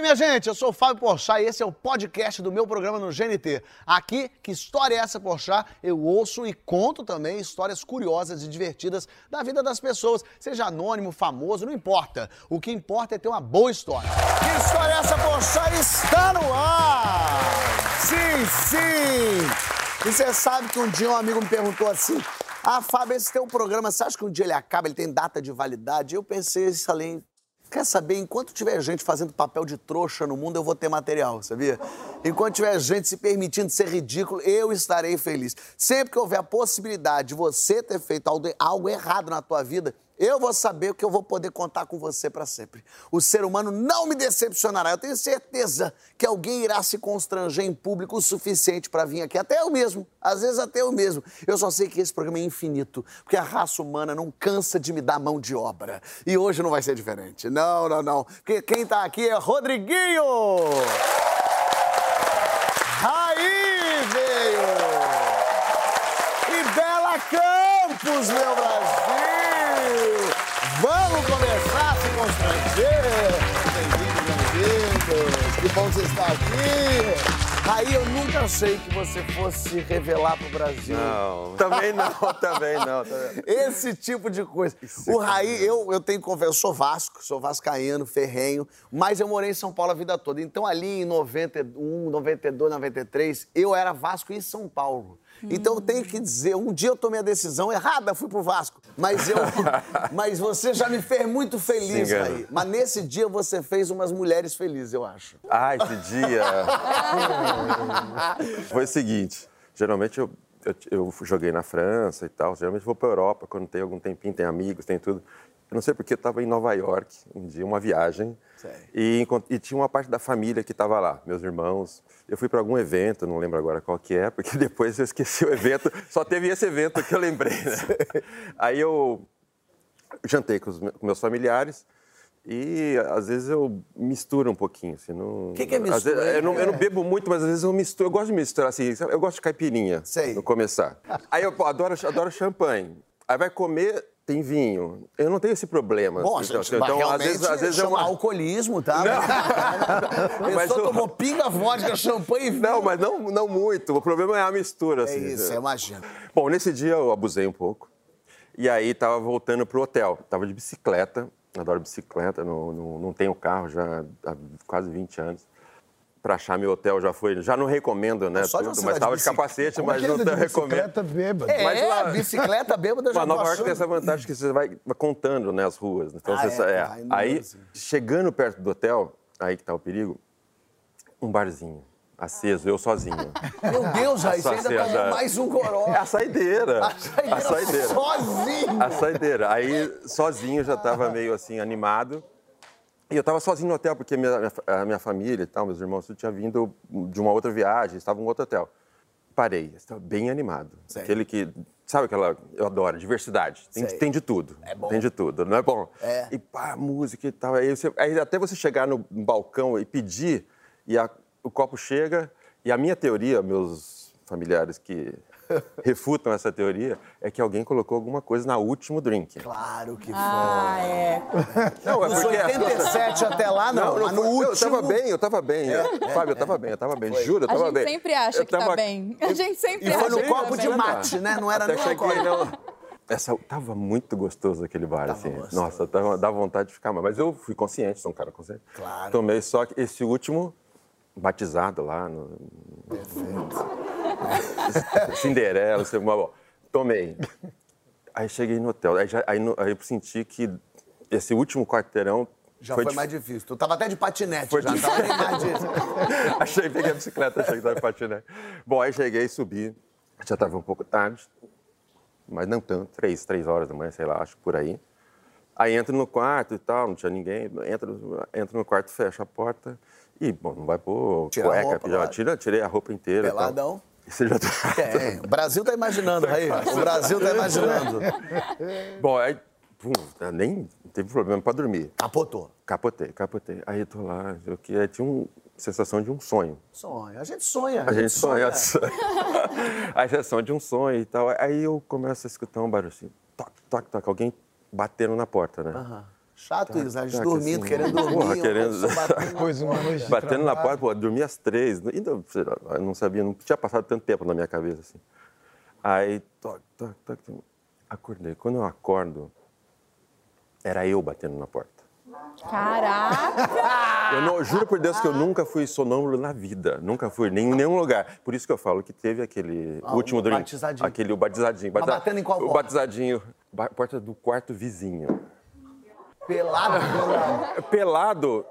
aí, minha gente? Eu sou o Fábio Porchat e esse é o podcast do meu programa no GNT. Aqui, que história é essa, Porchat? Eu ouço e conto também histórias curiosas e divertidas da vida das pessoas, seja anônimo, famoso, não importa. O que importa é ter uma boa história. Que história é essa, Porchat? Está no ar! Sim, sim! E você sabe que um dia um amigo me perguntou assim: Ah, Fábio, esse teu programa, você acha que um dia ele acaba, ele tem data de validade? Eu pensei além Quer saber, enquanto tiver gente fazendo papel de trouxa no mundo, eu vou ter material, sabia? Enquanto tiver gente se permitindo ser ridículo, eu estarei feliz. Sempre que houver a possibilidade de você ter feito algo errado na tua vida, eu vou saber que eu vou poder contar com você para sempre. O ser humano não me decepcionará. Eu tenho certeza que alguém irá se constranger em público o suficiente para vir aqui. Até eu mesmo. Às vezes até eu mesmo. Eu só sei que esse programa é infinito, porque a raça humana não cansa de me dar mão de obra. E hoje não vai ser diferente. Não, não, não. Porque quem tá aqui é Rodriguinho! Aí veio! E Bela Campos, meu Brasil! Bem-vindos. Que bom você estar aqui. Aí eu nunca achei que você fosse revelar pro Brasil. Não, também não, também não. Esse tipo de coisa. Isso o é Raí, eu, eu tenho conversa, eu sou Vasco, sou vascaíno, ferrenho, mas eu morei em São Paulo a vida toda. Então ali em 91, 92, 93, eu era Vasco em São Paulo. Então eu tenho que dizer, um dia eu tomei a decisão errada, fui pro Vasco. Mas eu. mas você já me fez muito feliz Sim, aí. Mas nesse dia você fez umas mulheres felizes, eu acho. Ah, esse dia. Foi o seguinte: geralmente eu, eu, eu, joguei na França e tal, geralmente vou pra Europa quando tem algum tempinho, tem amigos, tem tudo. Eu não sei porque estava em Nova York um dia, uma viagem. E, e, tinha uma parte da família que estava lá, meus irmãos. Eu fui para algum evento, não lembro agora qual que é, porque depois eu esqueci o evento. Só teve esse evento que eu lembrei. Né? Aí eu jantei com os meus familiares. E às vezes eu misturo um pouquinho. Assim, o que, que é mistura? Vezes, eu, não, eu, não, bebo muito, mas às vezes eu misturo. Eu gosto de misturar assim. Eu gosto de caipirinha Sei. no começar. Aí eu pô, adoro, adoro champanhe. Aí vai comer, tem vinho. Eu não tenho esse problema. Bom, assim, então, então às vezes, às vezes é uma... alcoolismo, tá? Não. mas eu... tomou pinga, vodka, champanhe e vinho. Não, mas não, não muito. O problema é a mistura. Assim. É isso, eu imagino. Bom, nesse dia eu abusei um pouco. E aí tava voltando pro hotel. Tava de bicicleta. Adoro bicicleta, não, não, não tenho carro já há quase 20 anos para achar meu hotel já foi. Já não recomendo, né? Só tudo, mas estava de capacete, Como mas é não de recomendo. Bicicleta bêbada. É, mas lá, bicicleta bêbada já Mas Nova York tem essa vantagem que você vai contando né, as ruas. Então, ah, você, é, é. Aí, chegando perto do hotel, aí que tá o perigo, um barzinho. Aceso, eu sozinho. Meu Deus, aí você ainda tomou mais um goró. É a saideira. A saideira. A saideira. Sozinho. A saideira. Aí, sozinho, já estava meio assim, animado. E eu estava sozinho no hotel, porque minha, a minha família e tal, meus irmãos, eu tinha vindo de uma outra viagem, estava em um outro hotel. Parei, estava bem animado. Sei. Aquele que, sabe aquela, eu adoro, diversidade. Tem, tem, de tudo. É bom. Tem de tudo, não é bom? É. E pá, música e tal. Aí, você, aí até você chegar no balcão e pedir, e a, o copo chega, e a minha teoria, meus familiares que refutam essa teoria é que alguém colocou alguma coisa na último drink. Claro que foi. Ah, é. Não, é Dos 87 até lá, não. não, não no último... Eu tava bem, eu tava bem. É, é, Fábio, eu tava é. bem, eu tava bem. Foi. Juro, eu tava bem. A gente sempre acha eu que tá tava... tá bem. A gente sempre e acha foi no copo de mate, né? Não era Até nem cheguei, não. Essa, tava muito gostoso aquele bar, tava assim. Gostoso. Nossa, tava, dava vontade de ficar mais. Mas eu fui consciente, sou um cara consciente. Claro. Tomei só esse último batizado lá no. Perfeito. Cinderela, sei lá. Tomei. Aí cheguei no hotel. Aí, já, aí, aí eu senti que esse último quarteirão já foi, foi mais difícil. Tu tava até de patinete, foi já difícil. tava achei, peguei a bicicleta, achei que tava de patinete. Bom, aí cheguei, subi. Já tava um pouco tarde, mas não tanto. Três, três horas da manhã, sei lá, acho por aí. Aí entro no quarto e tal, não tinha ninguém. Entro, entro no quarto, fecho a porta. E, bom, não vai pôr Tira cueca, roupa, pijama. Tira, tirei a roupa inteira. Peladão. Você já tá... É, o Brasil tá imaginando, aí. O Brasil tá imaginando. Bom, aí, pum, nem teve problema para dormir. Capotou. Capotei, capotei. Aí eu tô lá, eu que aí tinha uma sensação de um sonho. Sonho. A gente sonha. A, a gente, sonha. sonha. a sensação de um sonho e tal. Aí eu começo a escutar um barulho assim, toque, toque, toque. Alguém batendo na porta, né? Uhum. Chato isso, a gente dormindo, assim, querendo dormir. Porra, querendo... Batendo, uma noite batendo na porta, pô, dormia às três. Ainda, eu não sabia, não tinha passado tanto tempo na minha cabeça, assim. Aí, toc, toc, toc, acordei. Quando eu acordo, era eu batendo na porta. Caraca! Eu não, juro por Deus que eu nunca fui sonâmbulo na vida. Nunca fui nem em nenhum lugar. Por isso que eu falo que teve aquele ah, último drink. Batizadinho. Aquele o batizadinho. Tá batendo em qual O porta? batizadinho. Porta do quarto vizinho. Pelado? Pelado,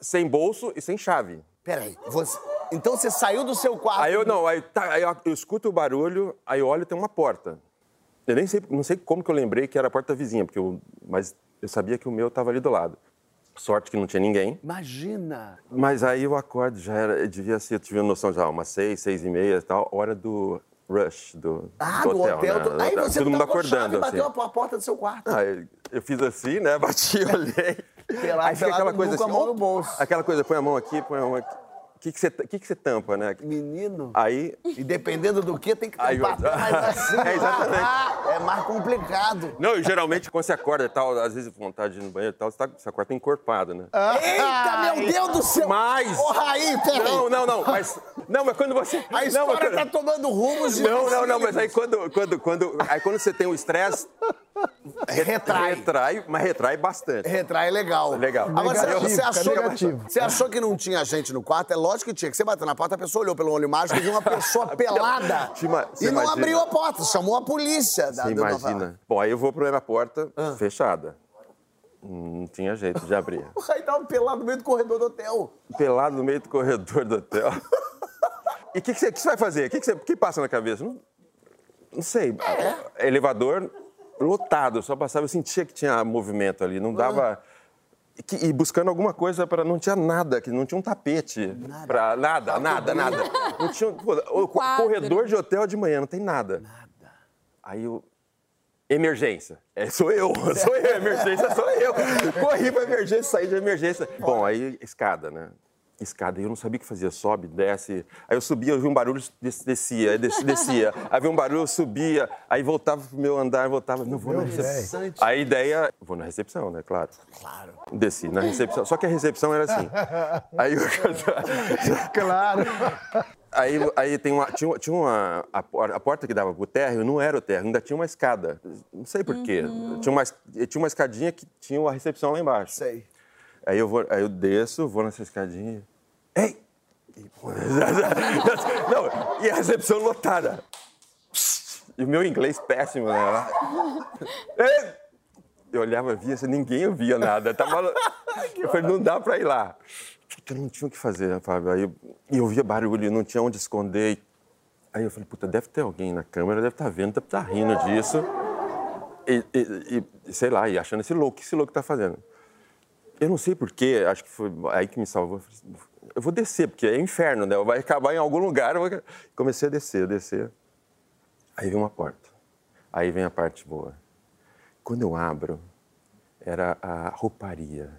sem bolso e sem chave. Peraí, você... Então você saiu do seu quarto? Aí eu não, aí, tá, aí eu, eu escuto o barulho, aí eu olho e tem uma porta. Eu nem sei, não sei como que eu lembrei que era a porta vizinha, porque eu, mas eu sabia que o meu estava ali do lado. Sorte que não tinha ninguém. Imagina! Mas aí eu acordo, já era, devia ser, eu tive noção já, umas seis, seis e meia e tal, hora do rush do, ah, do hotel. hotel né? do... Aí você Todo mundo acordando. Assim. bateu a porta do seu quarto. Ah, eu, eu, fiz assim, né? Bati, olhei. Pelado, aí fica aquela coisa assim, a mão no bolso. Aquela coisa, põe a mão aqui, põe a mão aqui que, que, você, que, que você tampa, né? Menino. Aí. E dependendo do que, tem que tampar. Aí, mais assim. É, exatamente. é mais complicado. Não, e geralmente quando você acorda e tal, às vezes vontade de ir no banheiro e tal, você, tá, você acorda encorpado, né? Ah, Eita, meu Deus do céu! Mas. Porra, aí, peraí. Não, não, não. Mas. Não, mas quando você. A história não, tá tomando rumos de. Não, não, não, mas aí quando, quando, quando, aí quando você tem o estresse. Retrai. Retrai, mas retrai bastante. Retrai legal. Legal. Agora, negativo, você, achou que, você achou que não tinha gente no quarto? É lógico que tinha. Que você bateu na porta, a pessoa olhou pelo olho mágico e viu uma pessoa pelada. e não imagina. abriu a porta, chamou a polícia. Da, você imagina. Bom, aí eu vou pra minha porta ah. fechada. Não tinha jeito de abrir. o Rai tava pelado no meio do corredor do hotel. Pelado no meio do corredor do hotel. e o que, que, você, que, você vai fazer? O que, que, você, que passa na cabeça? Não, não sei. É. Elevador lotado, eu só passava, eu sentia que tinha movimento ali, não dava. Que, e buscando alguma coisa para não tinha nada, que não tinha um tapete para nada, nada, nada. Não tinha pô, o corredor de hotel de manhã não tem nada. Nada. Aí eu emergência. É, sou eu, sou eu, emergência sou eu. Corri para emergência, saí de emergência. Bom, aí escada, né? Escada. E eu não sabia o que fazia. Sobe, desce. Aí eu subia, eu vi um barulho, descia, descia, descia. Aí vi um barulho, eu subia. Aí voltava pro meu andar, voltava. Não vou na recepção. A ideia. Vou na recepção, né? Claro. Claro. Desci na recepção. Só que a recepção era assim. Aí eu. claro. Aí, aí tem uma, tinha, tinha uma. A, a, porta que dava pro térreo não era o térreo, ainda tinha uma escada. Não sei porquê. Uhum. Tinha, uma, tinha uma escadinha que tinha a recepção lá embaixo. Sei. Aí eu, vou, aí eu desço, vou nessa escadinha. Ei! Não, e a recepção lotada. E o meu inglês péssimo, né? Eu olhava, via, assim, ninguém ouvia nada. Tava... Eu falei, não dá pra ir lá. Puta, não tinha o que fazer, Fábio? Aí eu, eu ouvia barulho, não tinha onde esconder. Aí eu falei, puta, deve ter alguém na câmera, deve estar tá vendo, deve estar tá rindo disso. E, e, e, sei lá, e achando esse louco, que esse louco tá fazendo? Eu não sei porquê, acho que foi aí que me salvou eu vou descer, porque é inferno, né? Vai acabar em algum lugar. Vou... Comecei a descer, a descer. Aí vem uma porta. Aí vem a parte boa. Quando eu abro, era a rouparia.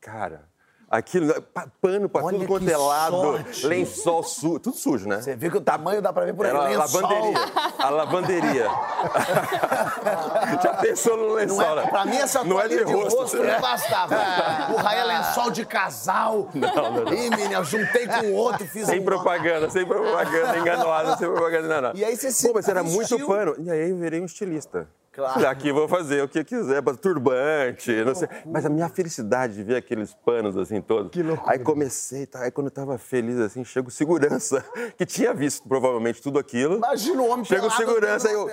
Cara, Aquilo, né, pano pra Olha tudo quanto é lado, lençol sujo, tudo sujo, né? Você viu que o tamanho dá pra ver por aí, Era a lavanderia. A lavanderia. Já pensou no lençol, não é, né? Pra mim, essa não é de rosto, rosto não bastava. o raio é lençol de casal. Não, não, não. Ih, juntei com o outro, fiz Sem um... propaganda, sem propaganda, enganoada, sem propaganda, não, não. E aí você se Pô, mas era muito pano. E aí eu virei um estilista. Claro. Aqui vou fazer o que quiser, turbante, não sei. Mas a minha felicidade de ver aqueles panos assim todos. Que loucura. Aí comecei, tá? aí quando eu tava feliz assim, chega o segurança, que tinha visto provavelmente tudo aquilo. Imagina o homem Chega o segurança, aí eu.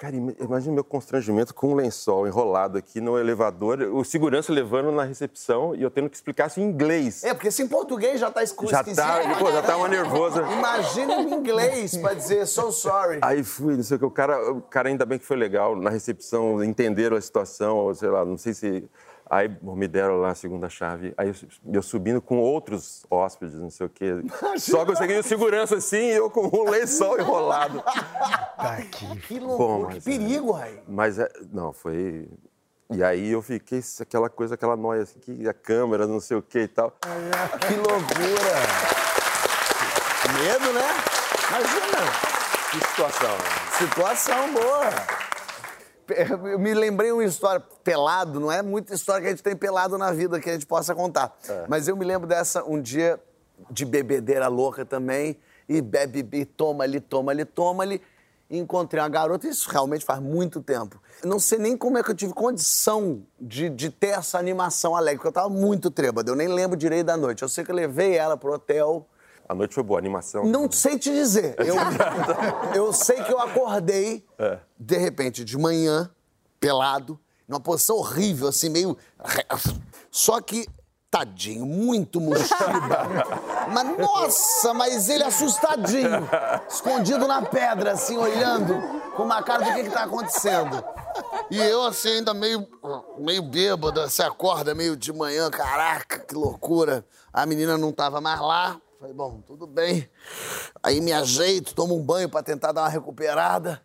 Cara, imagina meu constrangimento com um lençol enrolado aqui no elevador, o segurança levando na recepção e eu tendo que explicar isso em inglês. É, porque se em português já tá escuro, já tá, pô, já tá uma nervosa. Imagina em inglês pra dizer so sorry. Aí fui, não sei o que, o cara, o cara ainda bem que foi legal, na recepção entenderam a situação, ou sei lá, não sei se Aí me deram lá a segunda chave. Aí eu, subindo com outros hóspedes, não sei o quê. Só consegui o segurança assim e eu com um lençol enrolado. Tá aqui. Que loucura, que é, perigo, Rai. Mas, é, não, foi... E aí eu fiquei aquela coisa, aquela noia, assim, que a câmera, não sei o quê e tal. Que loucura! Medo, né? Imagina! Que situação. Situação boa. Eu me lembrei uma história pelado, não é muita história que a gente tem pelado na vida que a gente possa contar. É. Mas eu me lembro dessa um dia de bebedeira louca também, e bebe, e toma ali, toma ali, toma ali. E encontrei uma garota, isso realmente faz muito tempo. Não sei nem como é que eu tive condição de, de ter essa animação alegre, porque eu tava muito trêbado, eu nem lembro direito da noite. Eu sei que eu levei ela pro hotel. A noite foi boa, a animação? Não sei te dizer. Eu, eu sei que eu acordei, é. de repente, de manhã, pelado, numa posição horrível, assim, meio. Só que tadinho, muito murchiba. mas nossa, mas ele assustadinho, escondido na pedra, assim, olhando, com uma cara do que que tá acontecendo. E eu, assim, ainda meio, meio bêbado, você acorda meio de manhã, caraca, que loucura. A menina não tava mais lá. Falei, bom, tudo bem. Aí me ajeito, tomo um banho para tentar dar uma recuperada.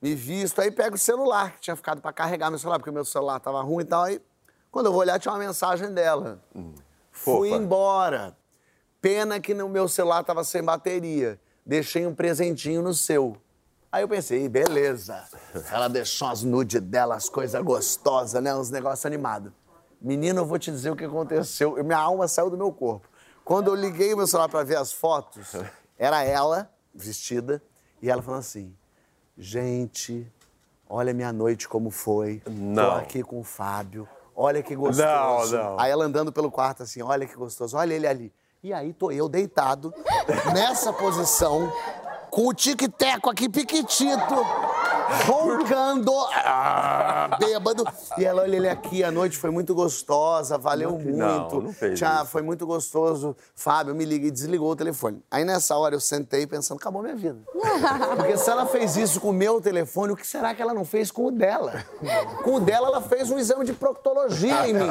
Me visto, aí pego o celular, que tinha ficado para carregar meu celular, porque meu celular tava ruim e tal. Aí quando eu vou olhar, tinha uma mensagem dela. Hum. Fui embora. Pena que no meu celular estava sem bateria. Deixei um presentinho no seu. Aí eu pensei, beleza. Ela deixou as nudes dela, as coisas gostosas, né? Uns negócios animados. Menino, eu vou te dizer o que aconteceu. Minha alma saiu do meu corpo. Quando eu liguei o meu celular para ver as fotos, era ela, vestida, e ela falando assim: Gente, olha minha noite como foi. Não. Tô aqui com o Fábio olha que gostoso. Não, não. Aí ela andando pelo quarto assim, olha que gostoso, olha ele ali. E aí tô eu deitado, nessa posição, com o tic-teco aqui piquitito, roncando, ah, bêbado. E ela, olha ele aqui, a noite foi muito gostosa, valeu não, muito. Não, não fez Tchau, foi muito gostoso. Fábio, me liga e desligou o telefone. Aí nessa hora eu sentei pensando, acabou minha vida. Porque se ela fez isso com o meu telefone, o que será que ela não fez com o dela? Com o dela, ela fez um exame de proctologia em mim.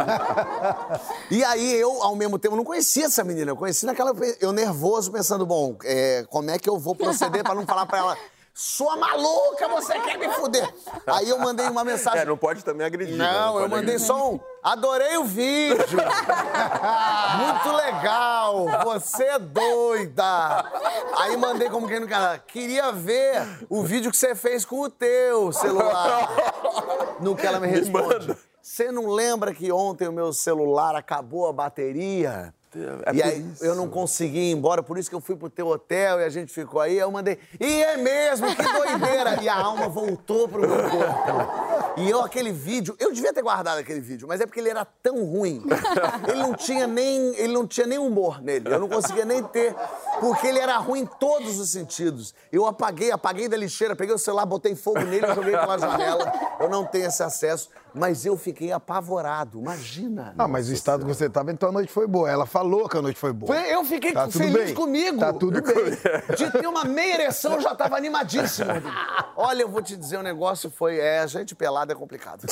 E aí eu, ao mesmo tempo, não conhecia essa menina. Eu conheci naquela. Eu nervoso, pensando, bom, é, como é que eu vou proceder para não falar para ela. Sua maluca, você quer me fuder? Aí eu mandei uma mensagem. É, não pode também agredir. Não, né? não eu mandei agredir. só um. Adorei o vídeo. Muito legal. Você é doida. Aí mandei como quem não quer. Queria ver o vídeo que você fez com o teu celular. No que ela me responde. Você não lembra que ontem o meu celular acabou a bateria? É e aí isso. eu não consegui ir embora, por isso que eu fui pro teu hotel e a gente ficou aí. Eu mandei, e é mesmo, que doideira! e a alma voltou pro meu corpo. E eu, aquele vídeo, eu devia ter guardado aquele vídeo, mas é porque ele era tão ruim. Ele não tinha nem, ele não tinha nem humor nele. Eu não conseguia nem ter, porque ele era ruim em todos os sentidos. Eu apaguei, apaguei da lixeira, peguei o celular, botei fogo nele, joguei pela janela. Eu não tenho esse acesso. Mas eu fiquei apavorado, imagina. Ah, mas o estado que você estava, então a noite foi boa. Ela falou que a noite foi boa. Eu fiquei tá feliz bem. comigo. Tá tudo bem. De ter uma meia ereção, eu já estava animadíssimo. Olha, eu vou te dizer, o negócio foi... É, gente pelada é complicado.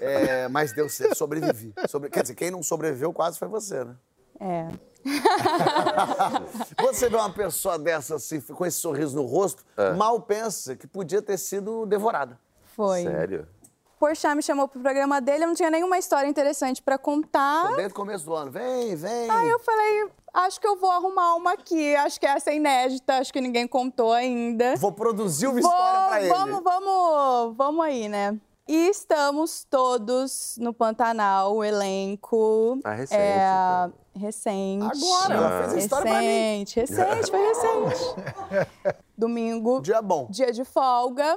É, mas deu certo, sobrevivi. Sobre, quer dizer, quem não sobreviveu quase foi você, né? É. você vê uma pessoa dessa assim, com esse sorriso no rosto, é. mal pensa que podia ter sido devorada. Foi. Sério? Porchat me chamou pro programa dele, eu não tinha nenhuma história interessante para contar. Desde o começo do ano, vem, vem. Aí eu falei, acho que eu vou arrumar uma aqui, acho que essa é inédita, acho que ninguém contou ainda. Vou produzir uma vou, história pra ele. Vamos, vamos, vamos aí, né? E estamos todos no Pantanal, o elenco. Ah, recente. É, então. Recente. Agora, ela fez a história recente, pra mim. Recente, foi recente. Domingo. Dia bom. Dia de folga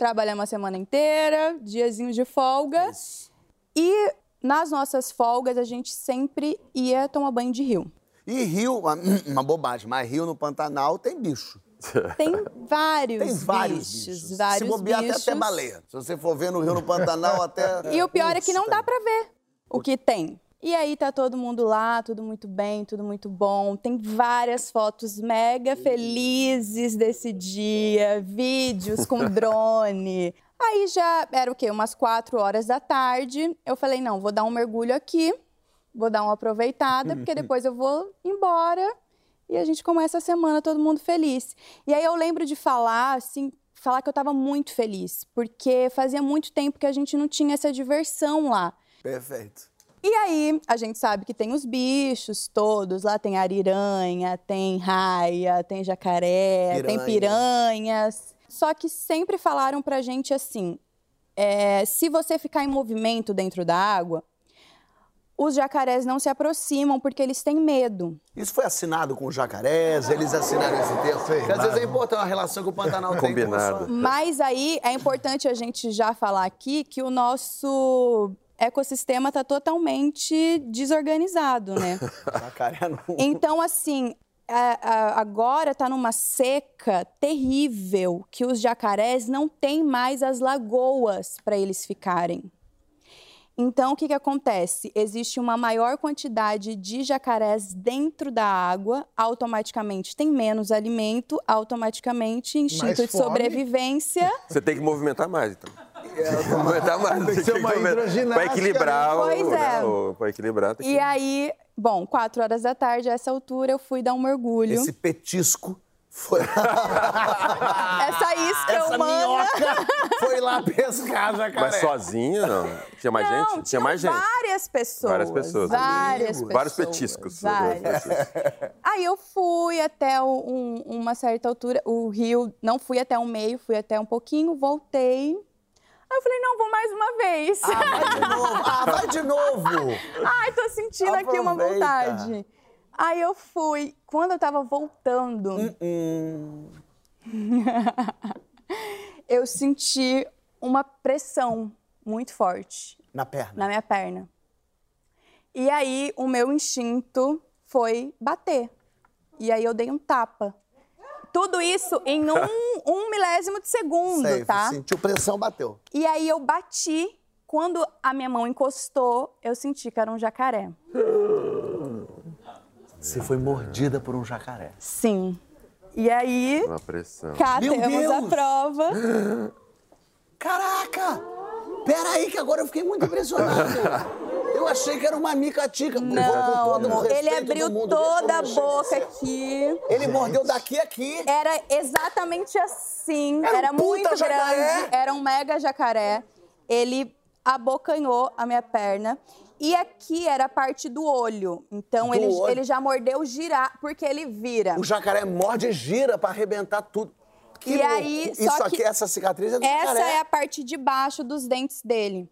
trabalhamos a semana inteira, diazinho de folga. Isso. E nas nossas folgas a gente sempre ia tomar banho de rio. E rio, uma, uma bobagem, mas rio no Pantanal tem bicho. Tem vários Tem vários bichos. bichos. Vários Se bobear bichos. até, até baleia. Se você for ver no rio no Pantanal, até... E o pior é que não dá pra ver o que tem. E aí tá todo mundo lá, tudo muito bem, tudo muito bom. Tem várias fotos mega felizes desse dia, vídeos com drone. Aí já era o quê? Umas quatro horas da tarde. Eu falei, não, vou dar um mergulho aqui, vou dar uma aproveitada, porque depois eu vou embora e a gente começa a semana todo mundo feliz. E aí eu lembro de falar, assim, falar que eu estava muito feliz, porque fazia muito tempo que a gente não tinha essa diversão lá. Perfeito. E aí, a gente sabe que tem os bichos todos, lá tem ariranha, tem raia, tem jacaré, Piranha. tem piranhas. Só que sempre falaram pra gente assim: é, se você ficar em movimento dentro da água, os jacarés não se aproximam porque eles têm medo. Isso foi assinado com os jacarés, eles assinaram esse texto. Porque às vezes é importante a relação que o Pantanal tem com Combinado. Mas aí é importante a gente já falar aqui que o nosso ecossistema está totalmente desorganizado, né? Então, assim, a- a- agora está numa seca terrível que os jacarés não têm mais as lagoas para eles ficarem. Então, o que, que acontece? Existe uma maior quantidade de jacarés dentro da água, automaticamente tem menos alimento, automaticamente instinto de sobrevivência. Você tem que movimentar mais, então. Movimentar mais. Tem que ser uma hidroginástica, Para equilibrar o. Pois é. o- Pra equilibrar. tem E que- aí, bom, quatro horas da tarde, a essa altura, eu fui dar um mergulho. Esse petisco foi... Essa isca Essa humana. minhoca foi lá pescar jacaré. Mas sozinho, não? Tinha mais Não, gente? Tinha tinham mais gente. várias pessoas. Várias pessoas. Várias pessoas. Vários petiscos. Várias. Aí eu fui até o- um- uma certa altura, o rio, não fui até o meio, fui até um pouquinho, voltei. Aí eu falei, não, vou mais uma vez. Ah, vai de novo. Ah, vai de novo. Ai, tô sentindo aqui uma Aproveita. vontade. Aí eu fui. Quando eu tava voltando, Hum, eu senti uma pressão muito forte na perna. na minha perna. E aí o meu instinto foi bater. E aí eu dei um tapa. Tudo isso em um, um milésimo de segundo, Sei, tá? sentiu pressão, bateu. E aí eu bati. Quando a minha mão encostou, eu senti que era um jacaré. Você foi mordida por um jacaré. Sim. E aí, Uma pressão. cá Meu temos a Deus! prova. Caraca! Pera aí que agora eu fiquei muito impressionado. Eu achei que era uma micatica. Não, respeito ele abriu do mundo, toda a boca aqui. Ele mordeu daqui a aqui. Era exatamente assim. Era um Era, puta muito jacaré. grande. Era um mega jacaré. Ele abocanhou a minha perna. E aqui era a parte do olho. Então Do ele, olho. ele já mordeu girar, porque ele vira. O jacaré morde e gira pra arrebentar tudo. Que E louco. aí, Isso só aqui, que essa cicatriz é do Essa jacaré. é a parte de baixo dos dentes dele.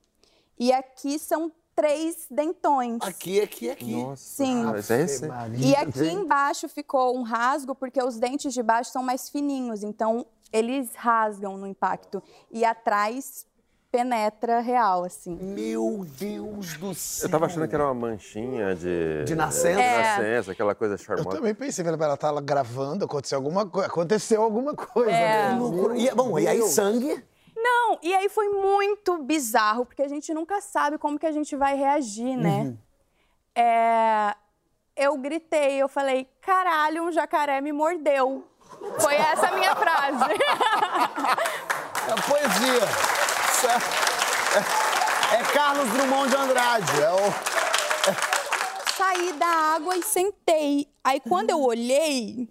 E aqui são três dentões. Aqui, aqui, aqui. Nossa. Sim. Mas é esse? E aqui embaixo ficou um rasgo, porque os dentes de baixo são mais fininhos, então eles rasgam no impacto. E atrás penetra real, assim. Meu Deus do céu. Eu tava achando que era uma manchinha de. De nascença? De É. nascença, aquela coisa Eu charmosa. também pensei, ela tá lá gravando, aconteceu alguma coisa. Aconteceu alguma coisa. É. né? E, bom, e aí sangue? Não, e aí foi muito bizarro, porque a gente nunca sabe como que a gente vai reagir, né? É, eu gritei, eu falei, caralho, um jacaré me mordeu. Foi essa a minha frase. É poesia. É, é- é Carlos Drummond de Andrade. É o... Saí da água e sentei. Aí quando eu olhei,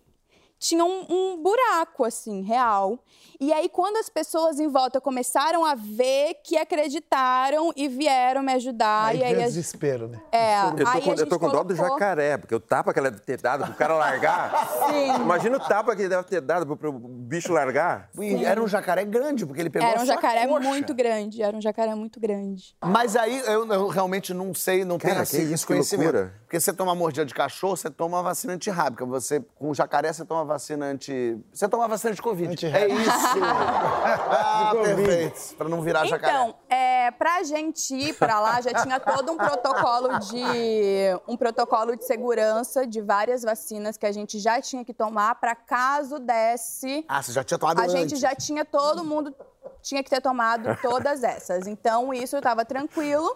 tinha um, um buraco, assim, real. E aí, quando as pessoas em volta começaram a ver que acreditaram e vieram me ajudar. Aí e aí a- desespero, né? é, Eu tô, aí com, a eu tô com dó do colocou- jacaré, porque o tapa que ela deve ter dado pro cara largar. Sim. Imagina o tapa que ele deve ter dado pro, pro bicho largar. E era um jacaré grande, porque ele pegou Era um jacaré coxa. muito grande, era um jacaré muito grande. Mas aí eu, eu realmente não sei, não tenho Cara, esse, que esse isso, que conhecimento. loucura. Porque você toma mordida de cachorro, você toma vacina antirrábica. Você, com jacaré, você toma vacina anti. Você toma vacina de Covid. Antirrábica. É isso! ah, perfeito. Pra não virar jacaré. Então, é, pra gente ir pra lá, já tinha todo um protocolo de um protocolo de segurança de várias vacinas que a gente já tinha que tomar pra caso desse. Ah, você já tinha tomado A antes. gente já tinha todo mundo tinha que ter tomado todas essas. Então isso estava tranquilo.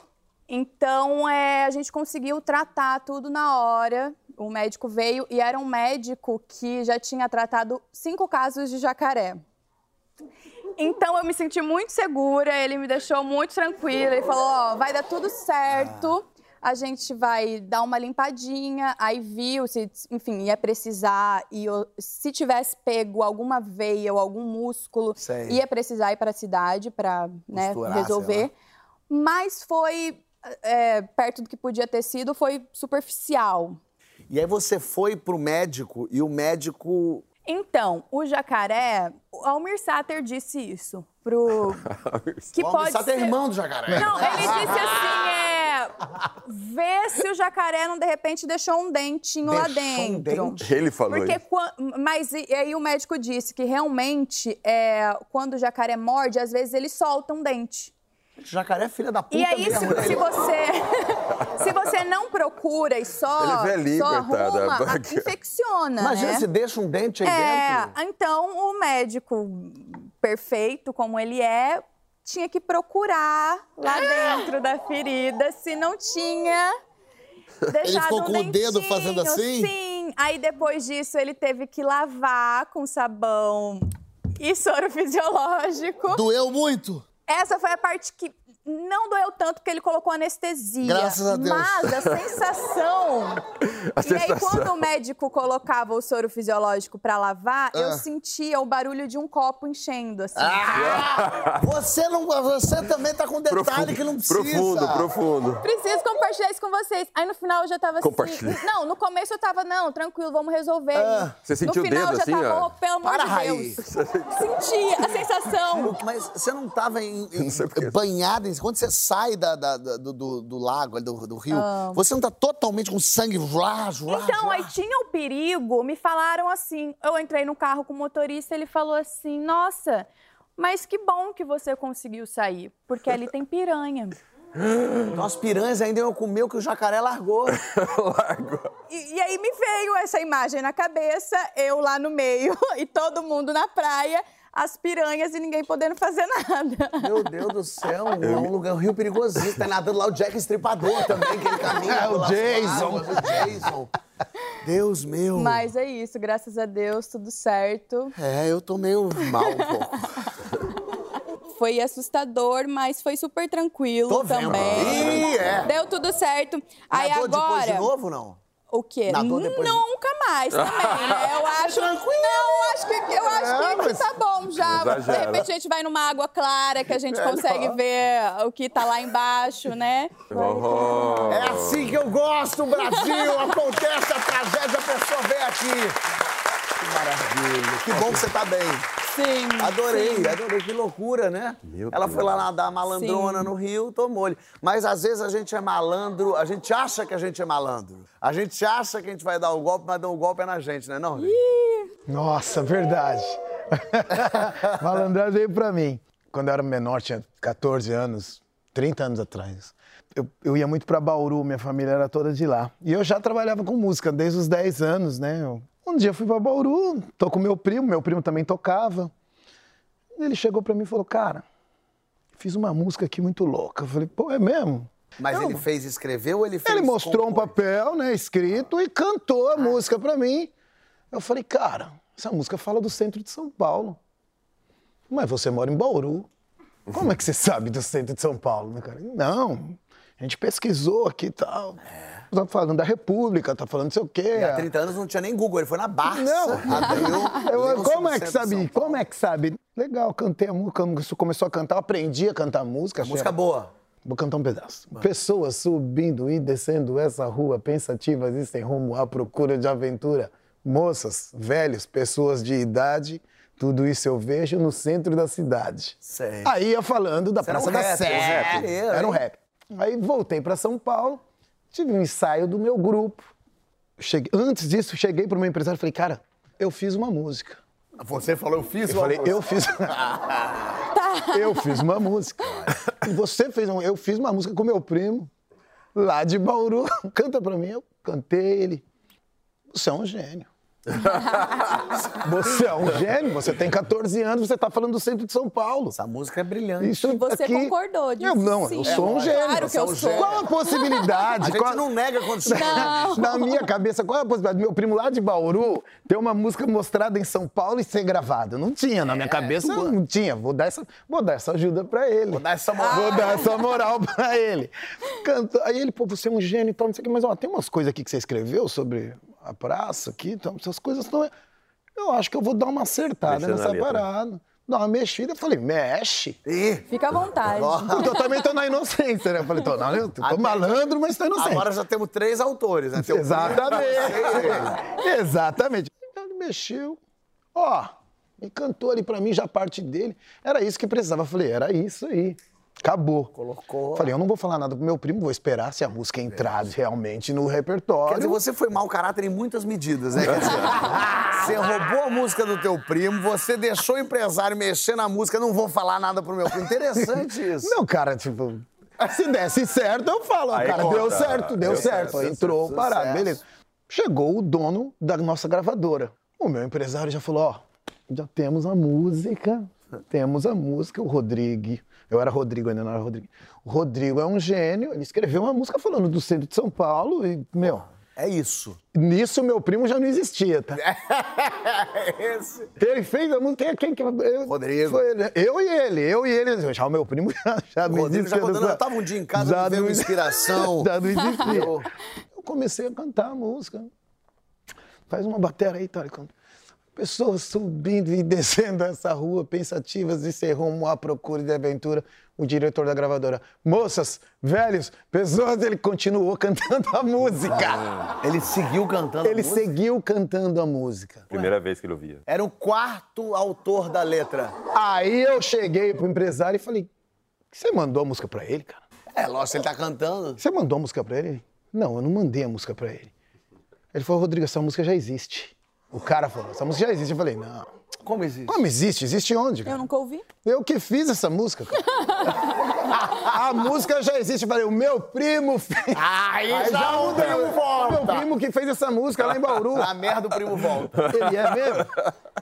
Então é, a gente conseguiu tratar tudo na hora. O médico veio e era um médico que já tinha tratado cinco casos de jacaré. Então eu me senti muito segura, ele me deixou muito tranquila. Ele falou: Ó, vai dar tudo certo. A gente vai dar uma limpadinha, aí viu se, enfim, ia precisar, e se tivesse pego alguma veia ou algum músculo, Sei. ia precisar ir para a cidade para né, resolver. Mas foi, é, perto do que podia ter sido, foi superficial. E aí você foi pro médico e o médico. Então, o jacaré, o Almir Sater disse isso pro que O Almir pode Sater é ser... irmão do jacaré. Não, ele disse assim, é... Vê se o jacaré não, de repente, deixou um dentinho lá Deixou um dentro. dente? Ele falou Porque, isso. quan- mas e aí o médico disse que realmente, é, quando o jacaré morde, às vezes ele solta um dente. Jacaré é filha da puta E aí, se, mesmo. né? se você se você não procura e só, Ele é velhinho, só arruma, banca. infecciona, Imagina né? se deixa um dente aí É, dentro. então o médico perfeito como ele é, tinha que procurar lá dentro da ferida se não tinha deixado ficou um com o dedo dentinho. fazendo assim? Sim. Aí depois disso ele teve que lavar com sabão e soro fisiológico. Doeu muito? Essa foi a parte que não doeu tanto porque ele colocou anestesia. Graças a Deus. Mas a sensação. A e aí, sensação. quando o médico colocava o soro fisiológico pra lavar, eu Ah. sentia o barulho de um copo enchendo, assim. Ah, Você não, você também tá com detalhe que não precisa. Profundo, profundo. Preciso compartilhar isso com vocês. Aí no final eu já tava assim. Compartilha. Não, no começo eu tava, não, tranquilo, vamos resolver. Ah. Você sentiu no o final dedo eu já assim, tava, ó? oh, pelo amor Para, de. Deus. Senti a sensação. Mas você não tava em, em-. Banhada, em- quando você sai da, da- da- do, do- do lago, do, do rio, Ah. você não tá totalmente com sangue. Vlá, vlá, Então, vlá. aí tinha o perigo, me falaram assim. Eu entrei no carro com o motorista, ele falou assim: Nossa, mas que bom que você conseguiu sair, porque ali tem piranha. Então as piranhas ainda iam comer o que o jacaré largou. E, e aí me veio essa imagem na cabeça, eu lá no meio e todo mundo na praia, as piranhas e ninguém podendo fazer nada. Meu Deus do céu, é um lugar, um rio perigosíssimo. Tá nadando lá o Jack Estripador também, que ele caminha. É, o Jason. águas, o Jason. Deus meu. Mas é isso, graças a Deus, tudo certo. É, eu tô meio mal um pouco. Foi assustador, mas foi super tranquilo Tô vendo. também. Ih, é. Deu tudo certo. Aí Nadou depois agora. de novo, não? O quê? Nadou depois de- Nunca mais também, né? Eu acho. Não, acho que, eu acho que, que tá bom já. Exagera. De repente a gente vai numa água clara que a gente consegue ver o que tá lá embaixo, né? Oh. É assim que eu gosto, Brasil! Acontece a tragédia, a pessoa vem aqui. Que maravilha. Que bom que você tá bem. Sim. Adorei, sim. adorei, que loucura, né? Meu Ela Deus. foi lá nadar malandrona Sim. no rio, tomou-lhe. Mas às vezes a gente é malandro, a gente acha que a gente é malandro. A gente acha que a gente vai dar o golpe, mas dar o golpe é na gente, né não? Nossa, verdade. Malandragem veio pra mim. Quando eu era menor, tinha 14 anos, 30 anos atrás. Eu, eu ia muito pra Bauru, minha família era toda de lá. E eu já trabalhava com música desde os 10 anos, né? Eu- um dia eu fui pra Bauru, tô com meu primo, meu primo também tocava. Ele chegou pra mim e falou: Cara, fiz uma música aqui muito louca. Eu falei: Pô, é mesmo? Mas ele fez escrever ou ele fez Ele mostrou um compor? papel, né, escrito e cantou a música pra mim. Eu falei, cara, essa música fala do centro de São Paulo. Mas você mora em Bauru. Como é que você sabe do centro de São Paulo, né, cara? Não, a gente pesquisou aqui e tal. Tá falando da República, tá falando não sei o quê. E há 30 anos não tinha nem Google, ele foi na Barça. Não. abriu, Eu, leu como é que sabe? Como é que sabe? Legal, cantei a música, começou a cantar, eu aprendi a cantar música. Música boa. Vou cantar um pedaço. Pessoas subindo e descendo essa rua, pensativas e sem rumo à procura de aventura. Moças, velhos, pessoas de idade, tudo isso eu vejo no centro da cidade. Sei. Aí ia falando da Você Praça um da Sé. rap. Era um rap. Aí voltei para São Paulo, tive um ensaio do meu grupo. Cheguei- antes disso, cheguei para o meu empresário e falei, cara, eu fiz uma música. Você falou, eu fiz Eu falei, eu fiz. eu fiz uma música. E você fez uma. Eu fiz uma música com meu primo, lá de Bauru. Canta pra mim. Eu cantei ele. Você é um gênio. você é um gênio, você tem 14 anos, você tá falando do centro de São Paulo. Essa música é brilhante. Isso E você aqui- concordou disso? Eu não, Sim. eu sou um É, gênio. claro que eu Você é sou. Qual a possibilidade? A gente Qual- não nega quando. Não. Na minha cabeça, qual é a possibilidade? Meu primo lá de Bauru ter uma música mostrada em São Paulo e ser gravada. Não tinha, na minha cabeça não tinha. Vou dar essa, vou dar essa ajuda pra ele. Vou dar essa moral. Vou dar essa moral pra ele. Cantou. Aí ele, pô, você é um gênio e tal, não sei o que, mas ó, tem umas coisas aqui que você escreveu sobre a praça aqui, então, essas coisas é- Eu acho que eu vou dar uma acertada na nessa parada. Dar uma mexida, eu falei, mexe. Ih, Fica à vontade. Porque eu também tô na inocência, né? Eu falei, tô, não, eu tô Até- malandro, mas tô inocente. agora já temos três autores, né? Exatamente. Exatamente. Então ele mexeu. Ó, E cantou ali pra mim, já parte dele. Era isso que precisava. Eu falei, era isso aí. Acabou. Colocou. Falei, eu não vou falar nada pro meu primo, vou esperar se a música entrar realmente no repertório. Quer dizer, você foi mau caráter em muitas medidas, né? Quer dizer, você roubou a música do teu primo, você deixou o empresário mexer na música, não vou falar nada pro meu primo. Interessante isso. Não, cara, tipo, se desse certo, eu falo, Aí cara, conta. deu certo, deu, Deu certo. certo, Entrou, sucesso. parado, beleza. Chegou o dono da nossa gravadora. O meu empresário já falou, ó, já temos a música, temos a música, o Rodrigo. Eu era Rodrigo ainda, não era Rodrigo. O Rodrigo é um gênio, ele escreveu uma música falando do centro de São Paulo e, meu, É isso. nisso meu primo já não existia, tá? Esse. Ele fez a música, quem que... Eu, Rodrigo. ele. eu e ele, eu e ele. Já o meu primo já, já O não Rodrigo já existia. contando, eu tava um dia em casa, Já não- inspiração. Já não existia. Eu- Eu comecei a cantar a música. Faz uma bateria aí, tá? Pessoas subindo e descendo essa rua, pensativas de ser rumo à procura de aventura. O diretor da gravadora. Moças, velhos, pessoas, ele continuou cantando a música. Ele seguiu cantando. a Ele música? seguiu cantando a música. Primeira vez que ele ouvia. Era o quarto autor da letra. Aí eu cheguei pro empresário e falei: Você mandou a música pra ele, cara? É, lógico, ele tá cantando. Você mandou a música pra ele? Ele, Não, eu não mandei a música pra ele. Ele falou, Rodrigo, essa música já existe. O cara falou, essa música já existe. Eu falei, não. Como existe? Como existe? Existe onde? Eu Cara? nunca ouvi. Eu que fiz essa música, cara. a música já existe. Eu falei, o meu primo fez. Aí, já o meu, meu primo que fez essa música lá em Bauru. A merda, o primo volta. Ele é mesmo?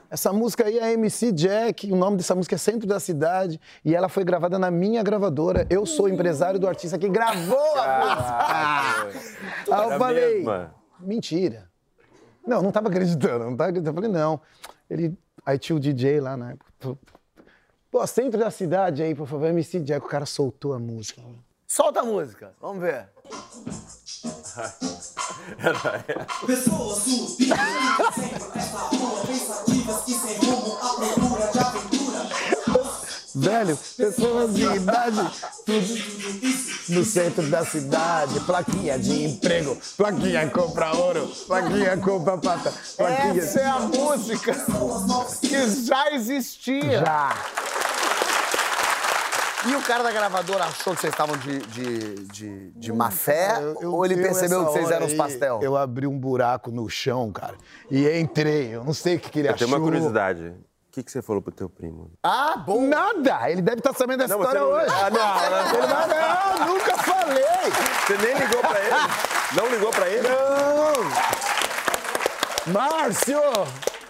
Essa música aí é MC Jack, o nome dessa música é Centro da Cidade e ela foi gravada na minha gravadora. Eu sou empresário do artista que gravou a música. Aí eu falei, mesma? mentira. Não, não tava acreditando, não tava acreditando. Eu falei, não. Ele, aí tinha o DJ lá na época. falou, Pô, Centro da Cidade aí, por favor, MC Jack. O cara soltou a música. Solta a música, vamos ver. Pessoas subindo sempre essa rua, pensativas que sem Velho, pessoas de idade, tudo no centro da cidade. Plaquinha de emprego, plaquinha compra ouro, plaquinha compra pata, plaquinha. Essa é a música que já existia. Já. E o cara da gravadora achou que vocês estavam de, de, de, de má fé? Eu- eu- ou ele eu, percebeu que vocês eram os pastel? Eu abri um buraco no chão, cara, e entrei. Eu não sei o que, que ele Eu achou. tenho uma curiosidade. O que, que você falou pro teu primo? Ah, bom. Nada! Ele deve estar sabendo dessa Não, história não- hoje. Ah, não, vai, não, nunca falei! Você nem ligou pra ele? Não ligou pra ele? Não! Márcio!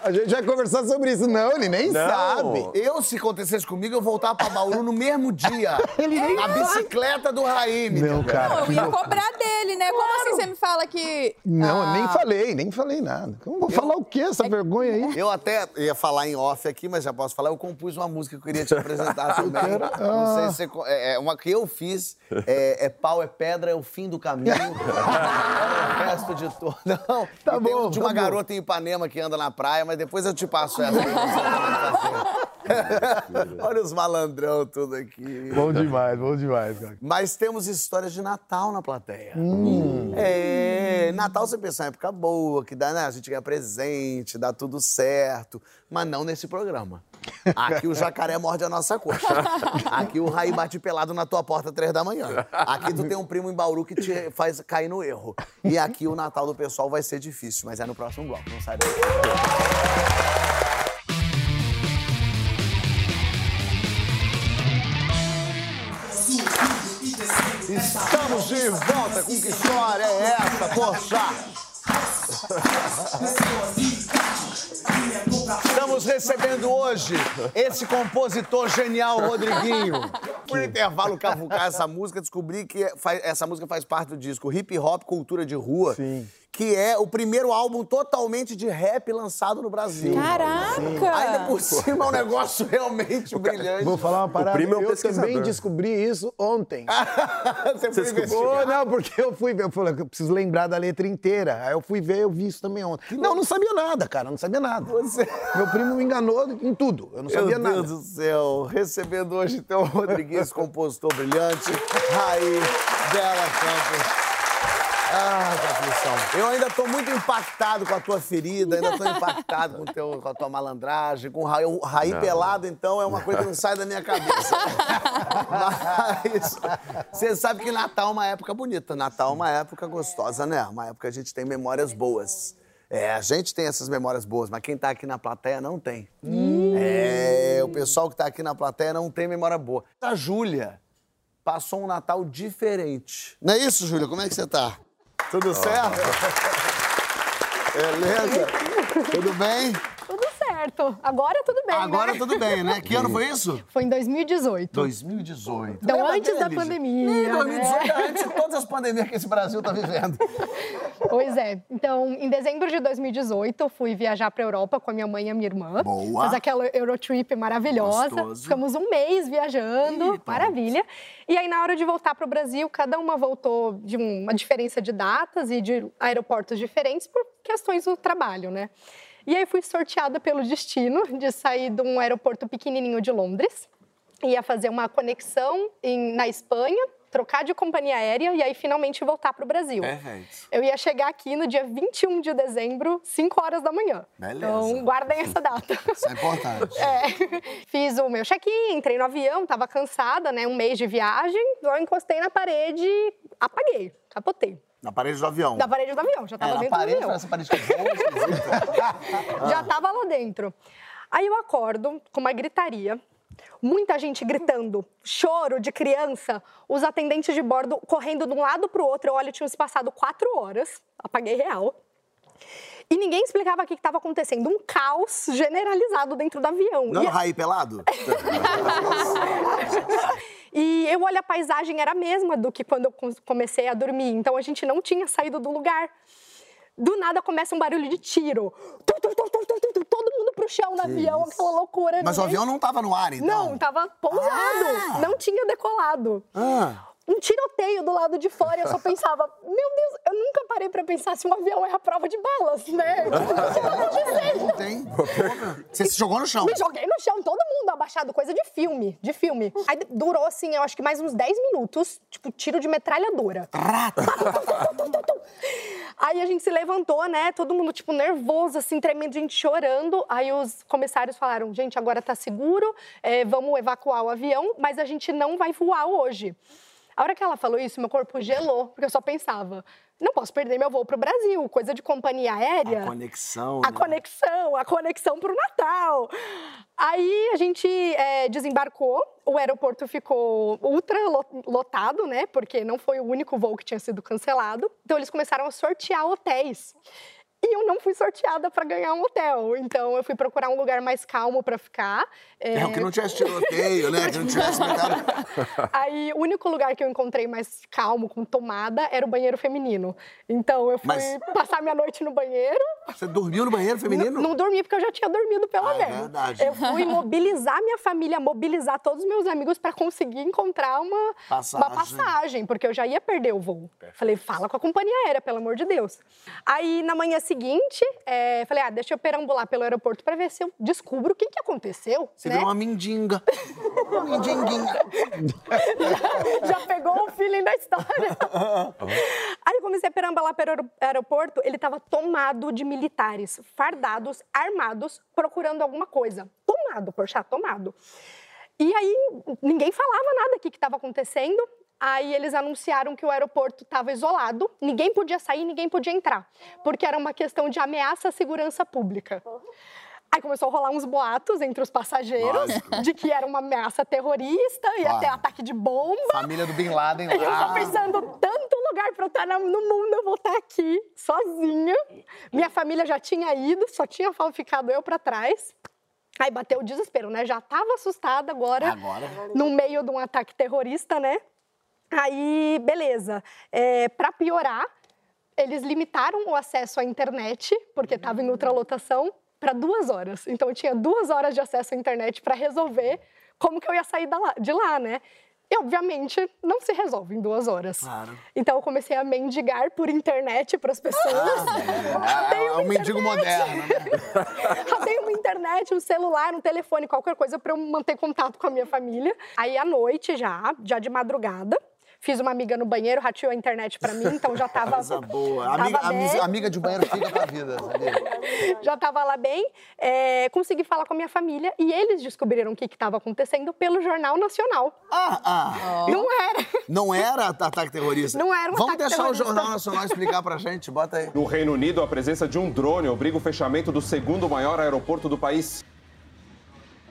A gente vai conversar sobre isso. Não, ele nem Não. sabe. Eu, se acontecesse comigo, eu voltava pra Bauru no mesmo dia. Ele nem Na bicicleta do Raíme. Não, Não, cara. eu ia cobrar dele, né? Como assim você me fala que. Não, eu Ah, nem falei, nem falei nada. Eu vou falar o quê, essa vergonha aí? Eu até ia falar em off aqui, mas já posso falar. Eu compus uma música que eu queria te apresentar também. Não sei se você. É, é uma que eu fiz. É, é pau, é pedra, é o fim do caminho. é o resto de tudo. Não. Tá e tem bom, de tá uma bom. garota em Ipanema que anda na praia, mas depois eu te passo essa. Olha os malandrão tudo aqui. Bom demais, bom demais, cara. Mas temos histórias de Natal na plateia. Hum. É, Natal você pensa em época boa, que dá, né? A gente ganha presente, dá tudo certo. Mas não nesse programa. Aqui o jacaré morde a nossa coxa. Aqui o Raí bate pelado na tua porta três da manhã. Aqui tu tem um primo em Bauru que te faz cair no erro. E aqui o Natal do pessoal vai ser difícil, mas é no próximo bloco. Não sai daí. Estamos de volta com que história é essa, poxa? Estamos recebendo hoje esse compositor genial, Rodriguinho. Por intervalo cavucar essa música, descobri que faz- essa música faz parte do disco Hip Hop Cultura de Rua, Sim. que é o primeiro álbum totalmente de rap lançado no Brasil. Caraca! Ainda por cima é um negócio realmente brilhante. Vou falar uma parada. primo é um eu pesquisador. também descobri isso ontem. Você foi descobriu? não, porque eu fui ver, eu falei, eu preciso lembrar da letra inteira. Aí eu fui ver, eu vi isso também ontem. Não, não sabia nada, cara, não sabia nada. Você- Meu primo me enganou em tudo, eu não sabia Meu nada. Deus do céu, recebendo hoje então o Rodrigues, compositor brilhante, Raí, Bela Campos. Ah, que aflição. Eu ainda tô muito impactado com a tua ferida, ainda tô impactado com, o teu, com a tua malandragem, com o Raí, o Raí pelado, então, é uma coisa que não sai da minha cabeça. Mas você sabe que Natal é uma época bonita, Natal é uma época gostosa, né? Uma época que a gente tem memórias boas. É, a gente tem essas memórias boas, mas quem tá aqui na plateia não tem. É, o pessoal que tá aqui na plateia não tem memória boa. A Júlia passou um Natal diferente. Não é isso, Júlia? Como é que você tá? Tudo certo? Beleza? Tudo bem? Certo. Agora tudo bem, Agora né? tudo bem, né? Que ano foi isso? Foi em 2018. 2018. Então, Lembra antes da pandemia, Ih, né? 2018 é antes de todas as pandemias que esse Brasil tá vivendo. Pois é. Então, em dezembro de 2018, eu fui viajar para Europa com a minha mãe e a minha irmã. Boa. Fiz aquela Eurotrip maravilhosa. Gostoso. Ficamos um mês viajando, Ih, maravilha. E aí, na hora de voltar para o Brasil, cada uma voltou de uma diferença de datas e de aeroportos diferentes por questões do trabalho, né? E aí, fui sorteada pelo destino de sair de um aeroporto pequenininho de Londres. Ia fazer uma conexão em- na Espanha, trocar de companhia aérea e aí finalmente voltar para o Brasil. Perfeito. Eu ia chegar aqui no dia 21 de dezembro, 5 horas da manhã. Beleza. Então, guardem essa data. Isso é importante. É. Fiz o meu check-in, entrei no avião, tava cansada, né? Um mês de viagem. Eu encostei na parede, apaguei, capotei. Na parede do avião. Na parede do avião, já É, tava na dentro parede, do avião. essa parede que é boa, esquisita. Já tava lá dentro. Aí eu acordo com uma gritaria, muita gente gritando, choro de criança, os atendentes de bordo correndo de um lado pro outro. Eu olho, tinham se passado quatro horas, apaguei real. E ninguém explicava o que estava acontecendo. Um caos generalizado dentro do avião. Não E- o Raí pelado? E eu olho, a paisagem era a mesma do que quando eu com- comecei a dormir. Então a gente não tinha saído do lugar. Do nada começa um barulho de tiro. Tu, tu, tu, todo mundo pro chão no avião, aquela loucura. Mas o ninguém- avião não tava no ar, então? Não, tava pousado. Ah! Não tinha decolado. Ah, Um tiroteio do lado de fora. e Eu só pensava, meu Deus, eu nunca parei pra pensar se um avião é a prova de balas, né? Tipo, o que tá acontecendo? não tem. Você se jogou no chão. Me joguei no chão, todo mundo abaixado, coisa de filme, de filme. Aí durou, assim, eu acho que mais uns 10 minutos, tipo, tiro de metralhadora. Aí a gente se levantou, né? Todo mundo, tipo, nervoso, assim, tremendo, gente chorando. Aí os comissários falaram, gente, agora tá seguro, é, vamos evacuar o avião, mas a gente não vai voar hoje. A hora que ela falou isso, meu corpo gelou, porque eu só pensava, não posso perder meu voo pro Brasil, coisa de companhia aérea. A conexão. A né? conexão, a conexão pro Natal. Aí a gente é, desembarcou, o aeroporto ficou ultra lo- lotado, né? Porque não foi o único voo que tinha sido cancelado. Então eles começaram a sortear hotéis. E eu não fui sorteada para ganhar um hotel. Então eu fui procurar um lugar mais calmo para ficar. É, o que não tivesse tiroteio, né? Que não tivesse. Aí, o único lugar que eu encontrei mais calmo, com tomada, era o banheiro feminino. Então, eu fui Mas- passar minha noite no banheiro. Você dormiu no banheiro feminino? Não, não dormi, porque eu já tinha dormido, pelo Ah, é verdade. Eu fui mobilizar minha família, mobilizar todos os meus amigos para conseguir encontrar uma Passagem. uma passagem, porque eu já ia perder o voo. Falei, fala com a companhia aérea, pelo amor de Deus. Aí, na manhã seguinte, é, falei, ah, deixa eu perambular pelo aeroporto para ver se eu descubro o que, que aconteceu. Você né? virou uma mindinga. Uma mindinguinha. Já pegou o feeling da história. Aí eu comecei a perambular pelo aero- aeroporto, ele estava tomado de militares, fardados, armados, procurando alguma coisa. Tomado, Porchat, tomado. E aí ninguém falava nada, o que estava acontecendo. Aí eles anunciaram que o aeroporto estava isolado, ninguém podia sair, ninguém podia entrar, porque era uma questão de ameaça à segurança pública. Aí começou a rolar uns boatos entre os passageiros Lógico. de que era uma ameaça terrorista, ia Claro. ter ataque de bomba. Família do Bin Laden E eu lá. tô pensando, tanto lugar pra eu estar na- no mundo, eu vou estar aqui, sozinha. Minha família já tinha ido, só tinha ficado eu pra trás. Aí bateu o desespero, né? Já tava assustada agora, Agora. no meio de um ataque terrorista, né? Aí, beleza. É, para piorar, eles limitaram o acesso à internet, porque estava em ultralotação, para duas horas. Então, eu tinha duas horas de acesso à internet para resolver como que eu ia sair de lá, né? E, obviamente, não se resolve em duas horas. Claro. Então, eu comecei a mendigar por internet para as pessoas. É, é um mendigo moderno, né? Uma internet, um celular, um telefone, qualquer coisa para eu manter contato com a minha família. Aí à noite já, já de madrugada, Fiz uma amiga no banheiro, rateou a internet pra mim, então já tava. Coisa boa. tava Amiga, amiga de banheiro fica pra vida, sabia? já estava lá bem, é, consegui falar com a minha família e eles descobriram o que estava acontecendo pelo Jornal Nacional. Ah, ah. Não era. Não era ataque terrorista? Não era um Vamos ataque deixar terrorista. o Jornal Nacional explicar pra gente, bota aí. No Reino Unido, a presença de um drone obriga o fechamento do segundo maior aeroporto do país.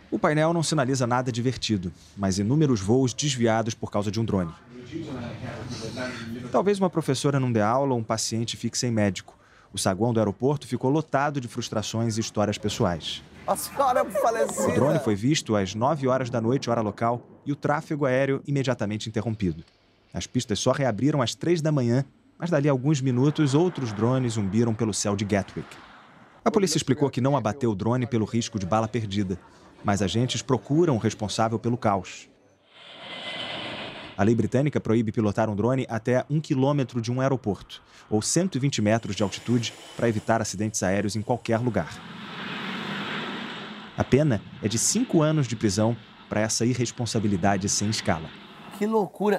O painel não sinaliza nada divertido, mas inúmeros voos desviados por causa de um drone. Talvez uma professora não dê aula ou um paciente fique sem médico. O saguão do aeroporto ficou lotado de frustrações e histórias pessoais. A senhora falecida. O drone foi visto às 9 horas da noite, hora local, e o tráfego aéreo imediatamente interrompido. As pistas só reabriram às 3 da manhã, mas dali a alguns minutos outros drones zumbiram pelo céu de Gatwick. A polícia explicou que não abateu o drone pelo risco de bala perdida, mas agentes procuram o responsável pelo caos. A lei britânica proíbe pilotar um drone até um quilômetro de um aeroporto, ou 120 metros de altitude, para evitar acidentes aéreos em qualquer lugar. A pena é de cinco anos de prisão para essa irresponsabilidade sem escala. Que loucura.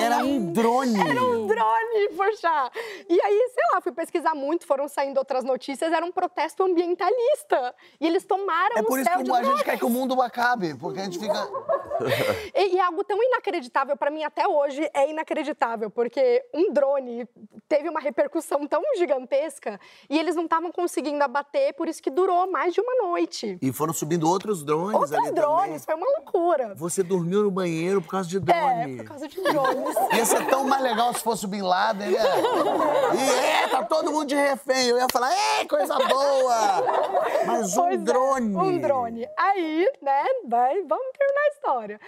Era um drone. Era um drone, poxa. E aí, sei lá, fui pesquisar muito, foram saindo outras notícias, era um protesto ambientalista. E eles tomaram É por o isso céu que de a gente drone. quer que o mundo acabe, porque a gente fica... E, e é algo tão inacreditável para mim até hoje é inacreditável, porque um drone teve uma repercussão tão gigantesca e eles não estavam conseguindo abater, por isso que durou mais de uma noite. E foram subindo outros drones Outros drones, foi uma loucura. também. Você dormiu no banheiro por causa de drone. É, por causa de drones. Ia ser tão mais legal se fosse o Bin Laden, né? E é, tá todo mundo de refém. Eu ia falar, é, coisa boa! Mas um Pois é, drone. um drone. Aí, né, vai, vamos terminar a história.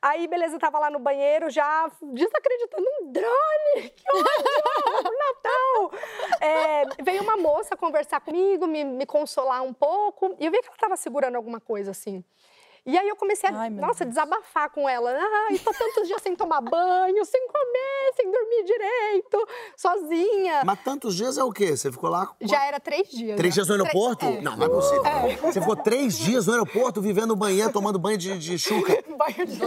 Aí, beleza, eu tava lá no banheiro já desacreditando. Um drone! Que ódio! Natal! É, veio uma moça conversar comigo, me, me consolar um pouco. E eu vi que ela tava segurando alguma coisa assim. E aí eu comecei a, Ai, nossa, desabafar com ela. Ai, tô tantos dias sem tomar banho, sem comer, sem dormir direito, sozinha. Mas tantos dias é o quê? Você ficou lá... Já era três dias. Três né? dias no aeroporto? Três- é. Não, não é possível. Você ficou três dias no aeroporto vivendo no banheiro, tomando banho de, de chuca. Banho de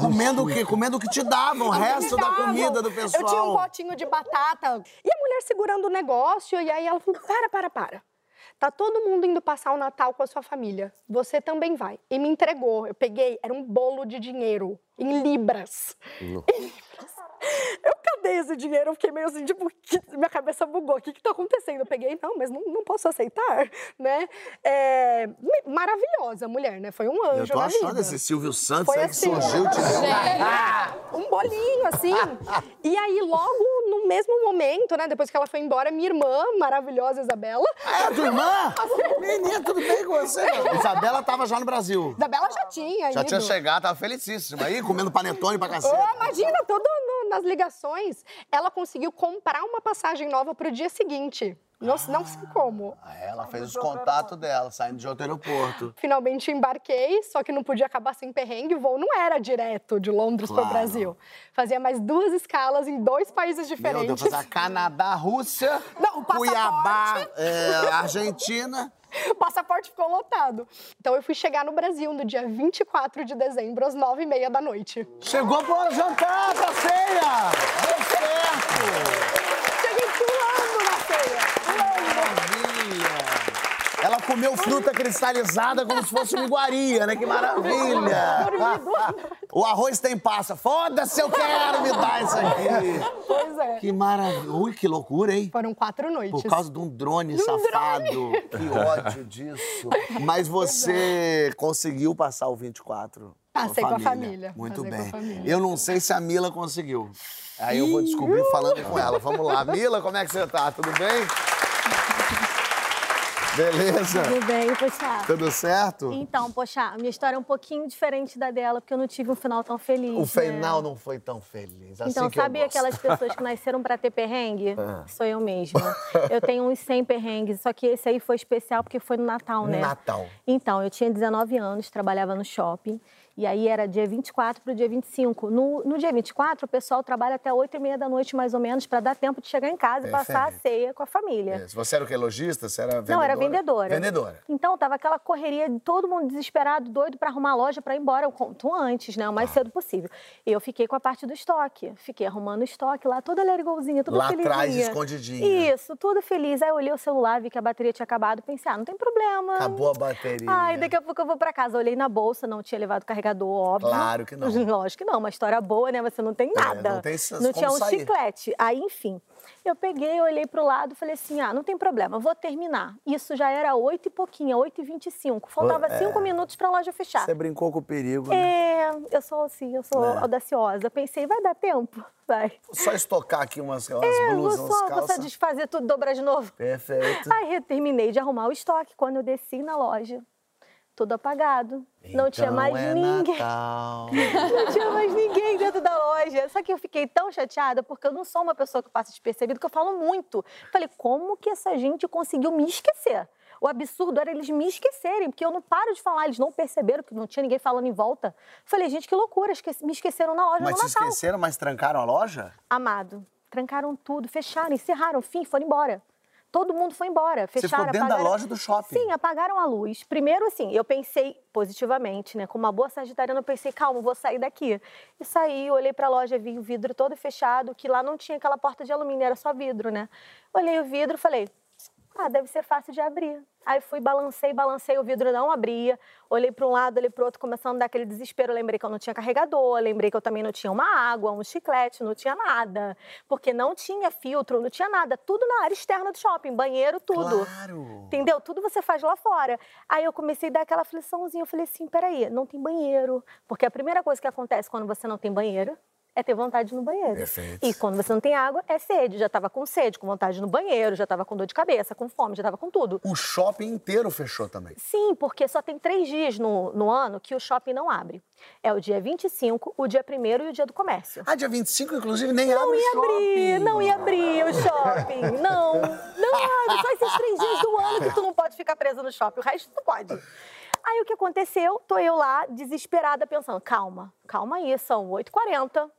Comendo o quê? Comendo o que te davam, o resto da Davam. comida do pessoal. Eu tinha um potinho de batata. E a mulher segurando o negócio, e aí ela falou: para, para, para. Tá todo mundo indo passar o Natal com a sua família. Você também vai. E me entregou. Eu peguei, era um bolo de dinheiro, em libras. Em libras. Eu cadê esse dinheiro? Eu fiquei meio assim, tipo, minha cabeça bugou. O que que tá acontecendo? Eu peguei, não, mas não, não posso aceitar, né? É, maravilhosa mulher, né? Foi um anjo Eu tô achando esse Silvio Santos Foi aí assim, que surgiu. Te... um bolinho, assim. E aí, logo no mesmo momento, né? Depois que ela foi embora, minha irmã, maravilhosa Isabela. É a tua irmã? Menina, tudo bem com você? Isabela tava já no Brasil. Isabela já tinha Já ido. tinha chegado, tava felicíssima. Aí, comendo panetone pra cacete. Oh, imagina, todo nas ligações. Ela conseguiu comprar uma passagem nova pro dia seguinte. Não, não sei como. Aí ela fez os contatos dela, saindo de outro aeroporto. Finalmente embarquei, só que não podia acabar sem perrengue. O voo não era direto de Londres Claro. para o Brasil. Fazia mais duas escalas em dois países Meu diferentes. Deus, fazer Canadá, Rússia, Não, o. Cuiabá, é, Argentina. O passaporte ficou lotado. Então eu fui chegar no Brasil no dia 24 de dezembro, às 9h30 da noite. Chegou pro jantar, pra ceia! Deu certo! Cheguei pulando na ceia. Ela comeu fruta cristalizada como se fosse uma iguaria, né? Que maravilha! O arroz tem passa. Foda-se, eu quero me dar isso aqui! Pois é. Que maravilha! Ui, que loucura, hein? Foram quatro noites. Por causa de um drone De um safado. drone. Que ódio disso. Mas você conseguiu passar o 24 Passei com a família. Muito Passei bem. família. Eu não sei se a Mila conseguiu. Aí eu vou descobrir falando com ela. Vamos lá. Mila, como é que você tá? Tudo bem? Beleza? Tudo bem, poxa. Tudo certo? Então, poxa, minha história é um pouquinho diferente da dela, porque eu não tive um final tão feliz. O né? final não foi tão feliz. Assim Então, sabe aquelas pessoas que nasceram pra ter perrengue? Ah. Sou eu mesma. Eu tenho uns 100 perrengues, só que esse aí foi especial porque foi no Natal, né? Natal. Então, eu tinha 19 anos, trabalhava no shopping E aí era dia 24 para o dia 25. No, no dia 24, o pessoal trabalha até 8 e meia da noite, mais ou menos, para dar tempo de chegar em casa e passar a Perfeito. ceia com a família. Isso. Você era o que? Lojista? Você era vendedora? Não, era vendedora. Vendedora. Então, tava aquela correria de todo mundo desesperado, doido para arrumar a loja para ir embora o quanto antes, né? O mais cedo possível. E eu fiquei com a parte do estoque. Fiquei arrumando o estoque lá, toda lerigolzinha, toda Lá felizinha. atrás, escondidinha. Isso, tudo feliz. Aí eu olhei o celular, vi que a bateria tinha acabado. Pensei, ah, não tem problema. Acabou a bateria. Ai, daqui a pouco eu vou pra casa. Olhei na bolsa, não tinha levado carregador, óbvio. Claro que não. Lógico que não, uma história boa, né? Você não tem nada. não tem Não tinha um sair. chiclete. Aí, enfim, eu peguei, olhei pro lado e falei assim: ah, não tem problema, vou terminar. Isso já era oito e pouquinho, oito e vinte e cinco. Faltava É. cinco minutos pra loja fechar. Você brincou com o perigo, né? É, eu sou assim, eu sou É. audaciosa. Pensei, vai dar tempo? Vai. Só estocar aqui umas, umas É, blusas, umas só, calças. só desfazer tudo, dobrar de novo. Perfeito. Aí terminei de arrumar o estoque. Quando eu desci na loja, tudo apagado. não tinha Então mais é ninguém. Natal. Não tinha mais ninguém dentro da loja. Só que eu fiquei tão chateada, porque eu não sou uma pessoa que passa despercebido, que eu falo muito. Falei, como que essa gente conseguiu me esquecer? O absurdo era eles me esquecerem, porque eu não paro de falar, eles não perceberam que não tinha ninguém falando em volta. Falei, gente, que loucura, esqueci- me esqueceram na loja Mas no se Natal. esqueceram, mas trancaram a loja? Amado, trancaram tudo, fecharam, encerraram, fim, foram embora. Todo mundo foi embora, Você fecharam, ficou dentro da apagaram- loja do shopping? Sim, apagaram a luz. Primeiro, assim, eu pensei positivamente, né? Como uma boa sagitariana, eu pensei, calma, vou sair daqui. E saí, olhei pra loja, vi o vidro todo fechado, que lá não tinha aquela porta de alumínio, era só vidro, né? Olhei o vidro, falei, ah, deve ser fácil de abrir. Aí fui, balancei, balancei, o vidro não abria. Olhei para um lado, olhei para outro, começando a dar aquele desespero. Lembrei que eu não tinha carregador, lembrei que eu também não tinha uma água, um chiclete, não tinha nada. Porque não tinha filtro, não tinha nada. Tudo na área externa do shopping, banheiro, tudo. Claro. Entendeu? Tudo você faz lá fora. Aí eu comecei a dar aquela afliçãozinha. Eu falei assim: peraí, não tem banheiro. Porque a primeira coisa que acontece quando você não tem banheiro é ter vontade no banheiro. Perfeito. E quando você não tem água, é sede. Já tava com sede, com vontade no banheiro, já tava com dor de cabeça, com fome, já tava com tudo. O shopping inteiro fechou também. Sim, porque só tem três dias no, no ano que o shopping não abre. É o dia 25, o dia 1 e o dia do comércio. Ah, dia 25, inclusive, nem Não abre o ia abrir, shopping. não ia abrir o shopping. Não, não abre. Só esses três dias do ano que tu não pode ficar presa no shopping. O resto tu pode. Aí o que aconteceu? Tô eu lá, desesperada, pensando, calma, calma aí, são 8h40.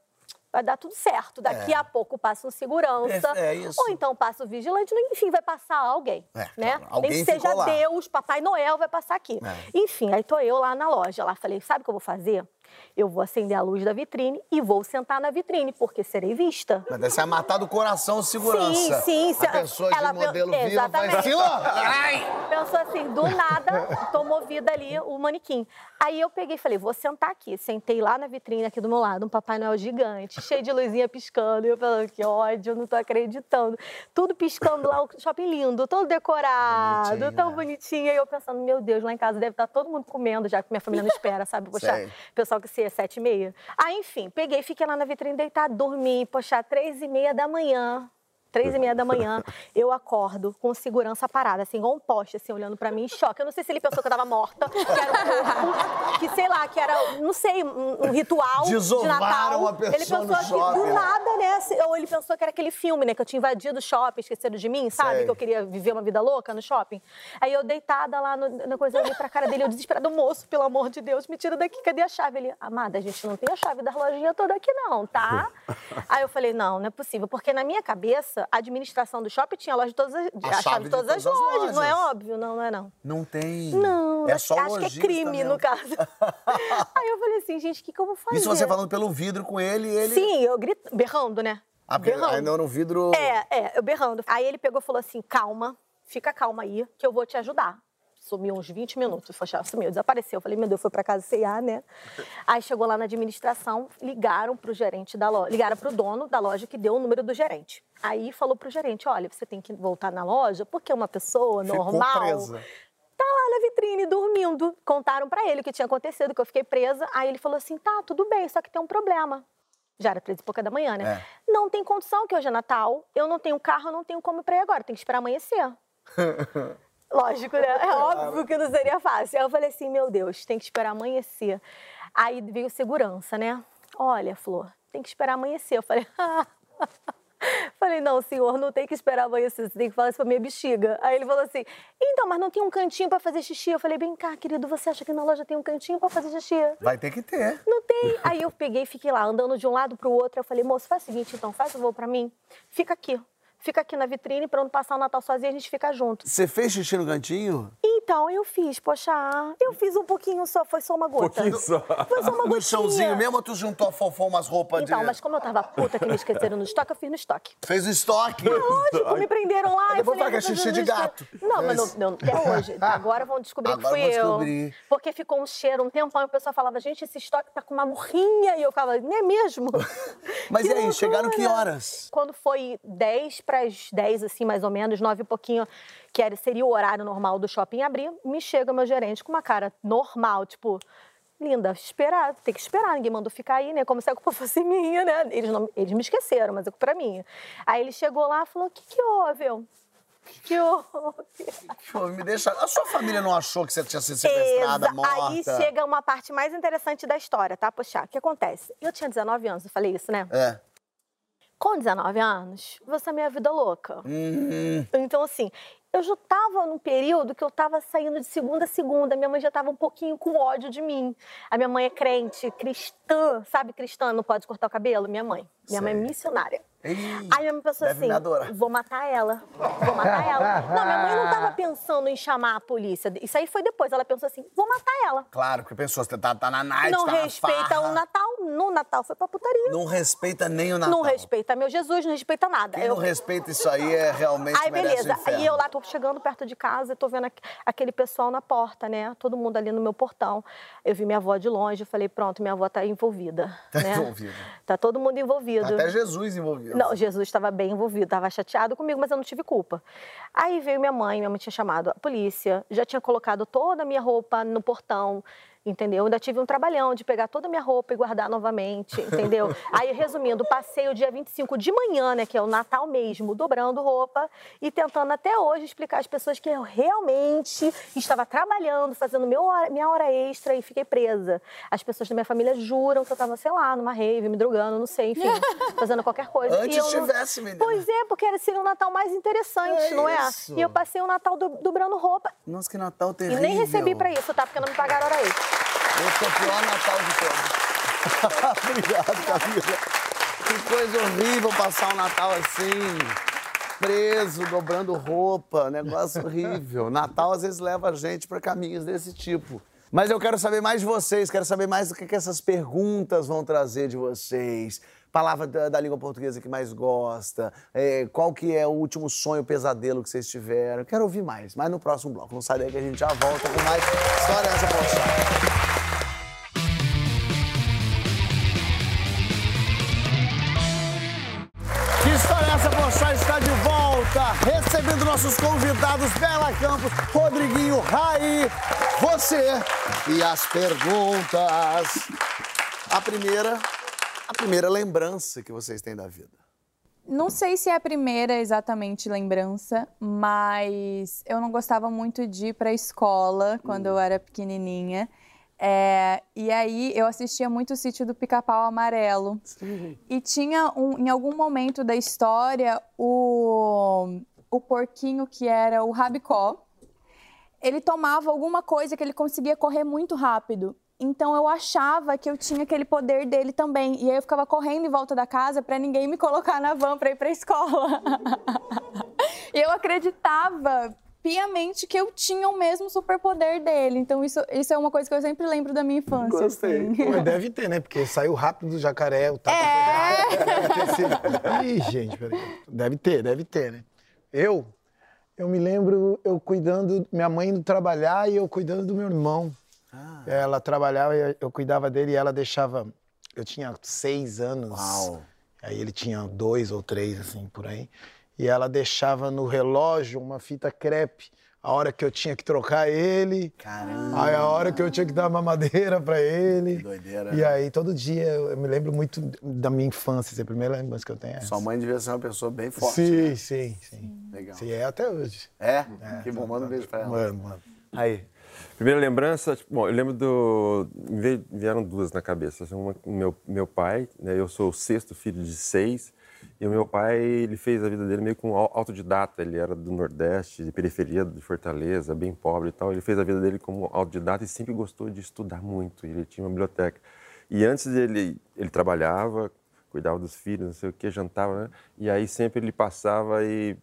Vai dar tudo certo. Daqui É. a pouco passa um segurança. É, é isso. Ou então passa o vigilante, enfim, vai passar alguém. É, né? claro. Alguém Nem que seja lá. Deus, Papai Noel vai passar aqui. É. Enfim, aí tô eu lá na loja. Lá falei, sabe o que eu vou fazer? Eu vou acender a luz da vitrine e vou sentar na vitrine, porque serei vista. Mas deve ser matar do coração o segurança. Sim, sim. A pessoa de ela- modelo viva faz Exatamente. assim. Ai! Pensou assim, do nada, tô movida ali o manequim. Aí eu peguei e falei, vou sentar aqui. Sentei lá na vitrine aqui do meu lado, um Papai Noel gigante, cheio de luzinha piscando. E eu falando, que ódio, eu não tô acreditando. Tudo piscando lá, o shopping lindo, todo decorado, Bonitinho, tão né? bonitinho. E eu pensando, meu Deus, lá em casa deve estar todo mundo comendo, já que minha família não espera, sabe? Poxa, Sei. pessoal que se é sete e meia. Aí, enfim, peguei, fiquei lá na vitrine deitada, dormi, poxa, três e meia da manhã. Três e meia da manhã, eu acordo com segurança parada, assim, igual um poste, assim, olhando pra mim, em choque. Eu não sei se ele pensou que eu tava morta, que era um corpo, que sei lá, que era, não sei, um, um ritual de Desovaram Natal. a pessoa ele pensou que shopping, do né? nada, né? Ou ele pensou que era aquele filme, né? Que eu tinha invadido o shopping, esqueceram de mim, sabe? Sei. Que eu queria viver uma vida louca no shopping. Aí eu deitada lá no- na coisa, eu olhei pra cara dele, eu desesperado, moço, pelo amor de Deus, me tira daqui, cadê a chave? Ele, amada, a gente não tem a chave da lojinha toda aqui não, tá? Aí eu falei, não, não é possível, porque na minha cabeça, a administração do shopping tinha a loja de todas as, a, chave de todas, as lojas, não é lojas. óbvio, não, não é não. Não tem. Não, é acho- só acho que é crime, mesmo. no caso. Aí eu falei assim, gente, o que, que eu vou fazer? Isso você falando pelo vidro com ele e ele. Sim, eu grito, berrando, né? Ah, berrando. ainda no vidro. É, é, eu berrando. Aí ele pegou e falou assim: calma, fica calma aí, que eu vou te ajudar. Sumiu uns 20 minutos, foi sumiu, desapareceu. Eu falei, meu Deus, foi pra casa cear, né? Aí chegou lá na administração, ligaram pro gerente da loja, ligaram pro dono da loja que deu o número do gerente. Aí falou pro gerente: olha, você tem que voltar na loja, porque uma pessoa Ficou normal presa. tá lá na vitrine dormindo. Contaram pra ele o que tinha acontecido, que eu fiquei presa. Aí ele falou assim: tá, tudo bem, só que tem um problema. Já era três e pouca da manhã, né? Não tem condição, que hoje é Natal, eu não tenho carro, eu não tenho como ir pra ir agora, tem que esperar amanhecer. Lógico, né? É óbvio que não seria fácil. Aí eu falei assim, meu Deus, tem que esperar amanhecer. Aí veio segurança, né? Olha, Flor, tem que esperar amanhecer. Eu falei, Falei, não, senhor, não tem que esperar amanhecer, você tem que falar isso pra minha bexiga. Aí ele falou assim, então, mas não tem um cantinho pra fazer xixi? Eu falei, vem cá, querido, você acha que na loja tem um cantinho pra fazer xixi? Vai ter que ter. Não tem. Aí eu peguei e fiquei lá, andando de um lado pro outro. Eu falei, moço, faz o seguinte, então, faz o voo pra mim. Fica aqui. Fica aqui na vitrine pra não passar o Natal sozinha, a gente fica junto. Você fez xixi no cantinho? Então, eu fiz, poxa, eu fiz um pouquinho só, foi só uma gota. Pouquinho só. Foi só uma No gotinha. chãozinho mesmo ou tu juntou a fofão umas roupas Então, de... mas como eu tava puta que me esqueceram no estoque, eu fiz no estoque. Fez o estoque. Lógico, me prenderam lá. Eu falei, que é "Ah, xixi de mas eu- gato." Não, mas Mas- não, não, até hoje. Agora vão descobrir Agora que fui vão eu. descobrir. Porque ficou um cheiro um tempão e o pessoal falava, gente, esse estoque tá com uma morrinha. E eu ficava, não é mesmo? Mas Que e aí, chegaram que loucura. horas? Quando foi 10 para as 10, assim, mais ou menos, 9 e pouquinho, que era, seria o horário normal do shopping abrir, me chega meu gerente com uma cara normal, tipo, linda, esperar, tem que esperar, ninguém mandou ficar aí, né? Como se a culpa fosse minha, né? Eles, não, eles me esqueceram, mas a culpa era minha. Aí ele chegou lá e falou, o que que houve? Eu, o que houve? Me deixa... A sua família não achou que você tinha sido sequestrada, Exa- morta? Aí chega uma parte mais interessante da história, tá? Poxa, o que acontece? Eu tinha 19 anos, eu falei isso, né? É. Com 19 anos, você é minha vida louca. Hum, Então, assim, eu já estava num período que eu estava saindo de segunda a segunda. Minha mãe já estava um pouquinho com ódio de mim. A minha mãe é crente, cristã, sabe? Cristã não pode cortar o cabelo? Minha mãe. Minha mãe é missionária. Aí minha mãe pensou assim: vou matar ela. Vou matar ela. Não, minha mãe não estava pensando em chamar a polícia. Isso aí foi depois. Ela pensou assim: vou matar ela. claro, porque pensou, você tá, tá na night, não tá respeita o Natal. No Natal foi pra putaria. Não respeita nem o Natal. Não respeita meu Jesus, não respeita nada. Quem Eu- não respeita isso aí é realmente Aí, beleza. Aí eu lá tô chegando perto de casa e tô vendo aqu- aquele pessoal na porta, né? Todo mundo ali no meu portão. Eu vi minha avó de longe, falei, pronto, minha avó tá envolvida. Tá né? envolvida. Tá todo mundo envolvido. Até Jesus envolvido. Não, Jesus estava bem envolvido, estava chateado comigo, mas eu não tive culpa. Aí veio minha mãe, minha mãe tinha chamado a polícia, já tinha colocado toda a minha roupa no portão, entendeu? Ainda tive um trabalhão de pegar toda a minha roupa e guardar novamente, entendeu? Aí, resumindo, passei o dia 25 de manhã, né, que é o Natal mesmo, dobrando roupa e tentando até hoje explicar às pessoas que eu realmente estava trabalhando, fazendo meu hora- minha hora extra e fiquei presa. As pessoas da minha família juram que eu estava, sei lá, numa rave, me drogando, não sei, enfim, fazendo qualquer coisa. Antes E eu não- tivesse, menina. Pois é, porque era seria um Natal mais interessante, É não é? isso. E eu passei o Natal do- dobrando roupa Nossa, que Natal e terrível. nem recebi pra isso, tá? Porque não me pagaram hora extra. Esse é o pior Natal de todos. Obrigado, Camila. Que coisa horrível passar o Natal assim, preso, dobrando roupa, negócio horrível. Natal às vezes leva a gente para caminhos desse tipo. Mas eu quero saber mais de vocês, quero saber mais do que, que essas perguntas vão trazer de vocês. Palavra da, da língua portuguesa que mais gosta, é, qual que é o último sonho, pesadelo que vocês tiveram. Quero ouvir mais, mas no próximo bloco. Não sai daí que a gente já volta com mais História Essa Poxa. Recebendo nossos convidados Bela Campos, Rodriguinho, Raí, você e as perguntas. A primeira, a primeira lembrança que vocês têm da vida. Não sei se é a primeira exatamente lembrança, mas eu não gostava muito de ir para a escola quando eu era pequenininha. É, e aí eu assistia muito o sítio do Pica-Pau Amarelo. E tinha um- em algum momento da história o, o porquinho que era o Rabicó. Ele tomava alguma coisa que ele conseguia correr muito rápido. Então eu achava que eu tinha aquele poder dele também. E aí eu ficava correndo em volta da casa para ninguém me colocar na van para ir para a escola. e eu acreditava piamente que eu tinha o mesmo superpoder dele. Então isso, isso é uma coisa que eu sempre lembro da minha infância. assim. Pô, deve ter, né? Porque saiu rápido do jacaré, o tapa foi rápido. Ih, gente, peraí. Deve ter, deve ter, né? Eu, eu me lembro eu cuidando, minha mãe indo trabalhar e eu cuidando do meu irmão. Ela trabalhava, eu, eu cuidava dele e ela deixava. Eu tinha seis anos. Uau. Aí ele tinha dois ou três, assim, por aí. E ela deixava no relógio uma fita crepe. A hora que eu tinha que trocar ele. Caramba. Aí a hora que eu tinha que dar mamadeira pra ele. Que doideira. E aí todo dia eu me lembro muito da minha infância. Essa é a primeira lembrança que eu tenho. é essa. Sua mãe devia ser uma pessoa bem forte. Sim, né? sim, sim. Legal. Sim, é até hoje. É? que bom, manda um beijo pra ela. Mano, mano. Aí. Primeira lembrança, tipo, bom, eu lembro do. Vieram duas na cabeça. Assim, Uma, meu, meu pai, né, eu sou o sexto filho de seis, E o meu pai, ele fez a vida dele meio com au- autodidata. Ele era do Nordeste, de periferia de Fortaleza, bem pobre e tal. Ele fez a vida dele como autodidata e sempre gostou de estudar muito. Ele tinha uma biblioteca. E antes ele, ele trabalhava, cuidava dos filhos, não sei o que, jantava, né? E aí sempre ele passava e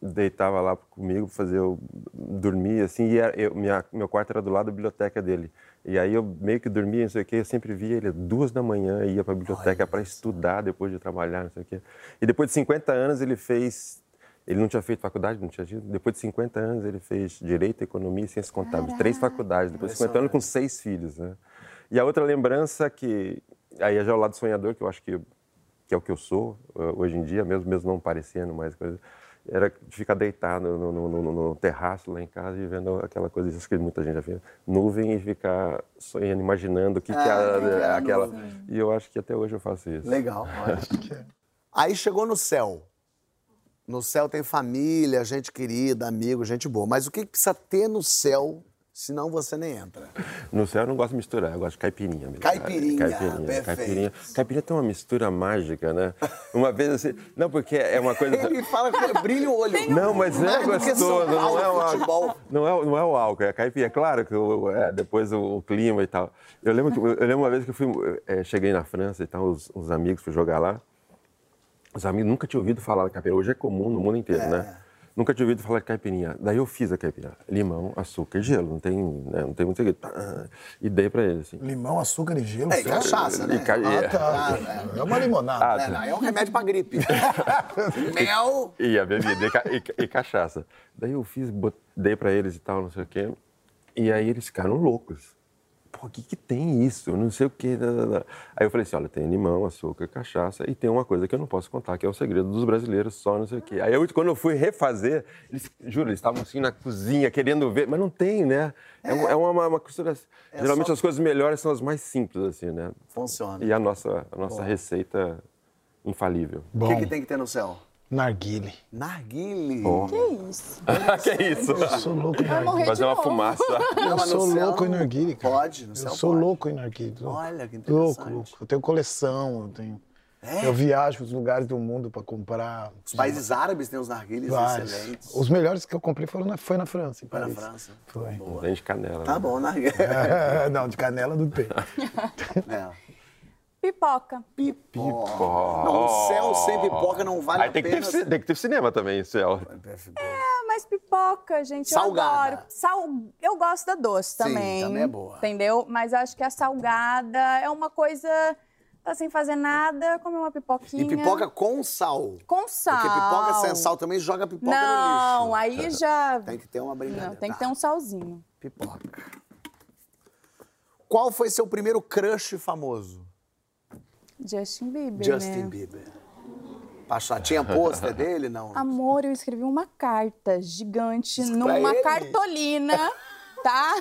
deitava lá comigo, fazer eu dormir, assim, e era- eu- minha, meu quarto era do lado da biblioteca dele. E aí eu meio que dormia, não sei o quê, eu sempre via ele duas da manhã, ia para a biblioteca para estudar depois de trabalhar, não sei o quê. E depois de 50 anos ele fez, ele não tinha feito faculdade, não tinha tido, depois de 50 anos ele fez Direito, Economia e Ciências Contábeis, três faculdades, depois de 50 anos com seis filhos, né? E a outra lembrança que, aí é já o lado sonhador, que eu acho que, que é o que eu sou uh, hoje em dia, mesmo, mesmo não parecendo mais coisa, era de ficar deitado no, no- no- no terraço lá em casa e vendo aquela coisa, isso que muita gente já viu, nuvem e ficar sonhando, imaginando o que, que Ah, é, que é aquela. nuvem. E eu acho que até hoje eu faço isso. Legal. olha. Aí chegou no céu. No céu tem família, gente querida, amigo, gente boa. Mas o que que precisa ter no céu, senão você nem entra? No céu eu não gosto de misturar, eu gosto de caipirinha mesmo. Caipirinha, caipirinha, perfeito. caipirinha. Caipirinha tem uma mistura mágica, né? Uma vez assim. Não, porque é uma coisa. Ele fala que brilha o olho. Não, mas é gostoso, Paulo, não é o futebol. álcool. Não é, não é o álcool, é a caipirinha. É claro que o- é, depois o, o clima e tal. Eu lembro, que, eu lembro uma vez que eu fui, é, cheguei na França e tal, os, os amigos fui jogar lá. Os amigos nunca tinham ouvido falar da caipirinha. Hoje é comum no mundo inteiro, né? Nunca tinha ouvido falar de caipirinha. Daí eu fiz a caipirinha. Limão, açúcar e gelo. Não tem, né, não tem muito segredo. E dei pra eles, assim. Limão, açúcar e gelo. É, e cachaça, né? E ca- Ah, tá. É uma limonada. Ah, É, não, é um remédio pra gripe. Mel. E a bebida, e, ca- e ca- cachaça. Daí eu fiz, dei pra eles e tal, não sei o quê. E aí eles ficaram loucos. Pô, o que que tem isso? Eu Não sei o da. Aí eu falei assim, olha, tem limão, açúcar, cachaça e tem uma coisa que eu não posso contar, que é o segredo dos brasileiros só, não sei o quê. Aí eu, quando eu fui refazer, eles, juro, eles estavam assim na cozinha, querendo ver, mas não tem, né? É, um- é uma, uma, uma costura... Geralmente só- as coisas melhores são as mais simples, assim, né? Funciona. E a nossa, a nossa receita infalível. O que, que tem que ter no céu? Narguile. Narguile. Que isso? que isso? Eu sou louco em Vai narguile. morrer Fazer de uma novo. fumaça. Eu sou louco em narguile, cara. Pode, no Eu céu sou pode. louco em narguile. louco. Olha, que Louco, interessante. louco. Eu tenho coleção, eu tenho... É? Eu viajo para os lugares do mundo para comprar Os países árabes têm os narguilhos vários. excelentes. Os melhores que eu comprei foram na, foi na França, em Foi na. França. Foi. Tem de canela. Tá né? bom, narguilha. não, de canela não tem. É. Pipoca. Pipoca. Não, o céu sem pipoca não vale Aí a tem que, pena. ter, ci- tem que ter cinema também, céu. Ah, mas pipoca, gente, Salgada. eu adoro. Sal... Eu gosto da doce Sim, também. também é boa. Entendeu? Mas acho que a salgada é uma coisa... Tá sem fazer nada, comer uma pipoquinha. E pipoca com sal. com sal. Porque pipoca sem sal também joga pipoca no Não, lixo. aí já... Tem que ter uma brincadeira. Não, tem que Tá. ter um salzinho. Pipoca. Qual foi seu primeiro crush famoso? Justin Bieber, Justin né? Bieber. Pachá, tinha pôster dele? Não. Amor, eu escrevi uma carta gigante pra numa cartolina, tá?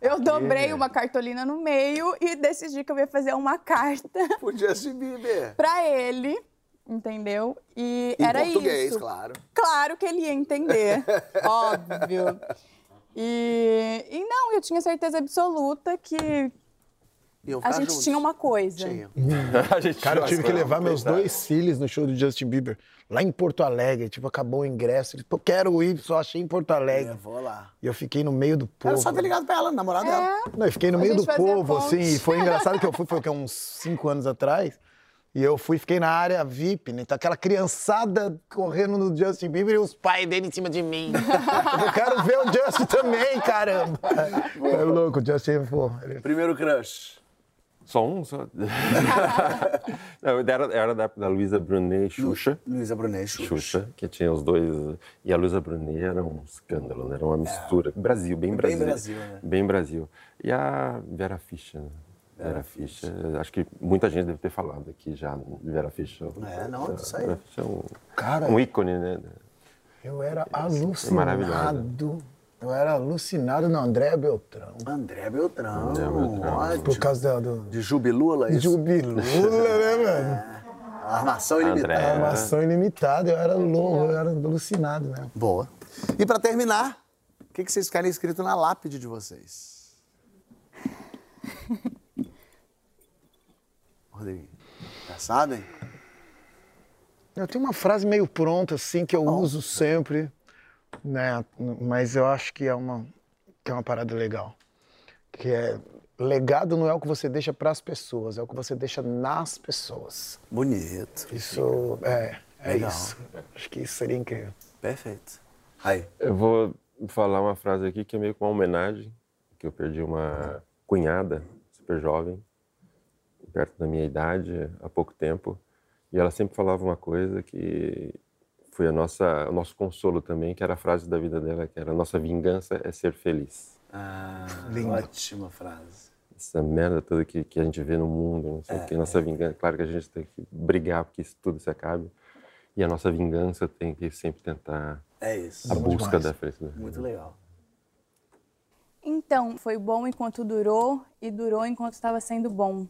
Eu dobrei uma cartolina no meio e decidi que eu ia fazer uma carta O Justin Bieber. pra ele, entendeu? E Em era português, isso. claro. Claro que ele ia entender, óbvio. E, e não, eu tinha certeza absoluta que Iam a gente juntos. tinha uma coisa. Tinha. A gente Cara, eu tive que levar meus coisa- dois filhos no show do Justin Bieber, lá em Porto Alegre. Tipo, acabou o ingresso. Eles, pô, quero ir, só achei em Porto Alegre. Eu vou lá. E eu fiquei no meio do povo. Era só ter ligado pra ela, namorada dela. Não, eu fiquei no A meio do povo, ponte. assim, e foi engraçado que eu fui, foi o quê, uns cinco anos atrás, e eu fui, fiquei na área VIP, né? Então aquela criançada correndo no Justin Bieber e os pais dele em cima de mim. eu quero ver o Justin também, caramba. É louco, o Justin, pô, ele- Primeiro crush. Só um? Só... Não, era, era da, da Luísa Brunet e Xuxa. Luísa Brunet, Xuxa. Xuxa, que tinha os dois. E a Luísa Brunet era um escândalo, né? era uma mistura. Brasil, bem Brasil. Brasil, né? Bem Brasil. E a Vera Fischer. né? Vera Fischer, acho que muita gente deve ter falado aqui já de Vera Fischer. É, não, isso aí. Vera Fischer é um, Cara, um ícone, né? eu era maravilhosa. alucinado. Eu era alucinado no André Beltrão. André Beltrão. André Beltrão. Ótimo. Por causa da- do, De Jubilula, isso? Jubilula, né, mano? Armação ilimitada. André. Armação ilimitada, eu era louco, eu era alucinado mesmo. Boa. E pra terminar, o que, que vocês querem escrito na lápide de vocês? Rodrigo, já sabem? Eu tenho uma frase meio pronta, assim, que eu uso sempre, né? Mas eu acho que é uma, que é uma parada legal. Que é, legado não é o que você deixa para as pessoas, é o que você deixa nas pessoas. Bonito. Isso, é, é Legal. isso. Acho que isso seria incrível. Perfeito. Aí. Eu vou falar uma frase aqui que é meio que uma homenagem, que eu perdi uma cunhada, super jovem, perto da minha idade, há pouco tempo, e ela sempre falava uma coisa que foi a nossa, o nosso consolo também, que era a frase da vida dela, que era a nossa vingança é ser feliz. Ah, Lindo. ótima frase. Essa merda toda que, que a gente vê no mundo, não sei o que, nossa vingança, claro que a gente tem que brigar porque isso tudo se acabe, e a nossa vingança tem que sempre tentar É isso. a busca demais. da felicidade. Muito legal. Então, foi bom enquanto durou e durou enquanto estava sendo bom.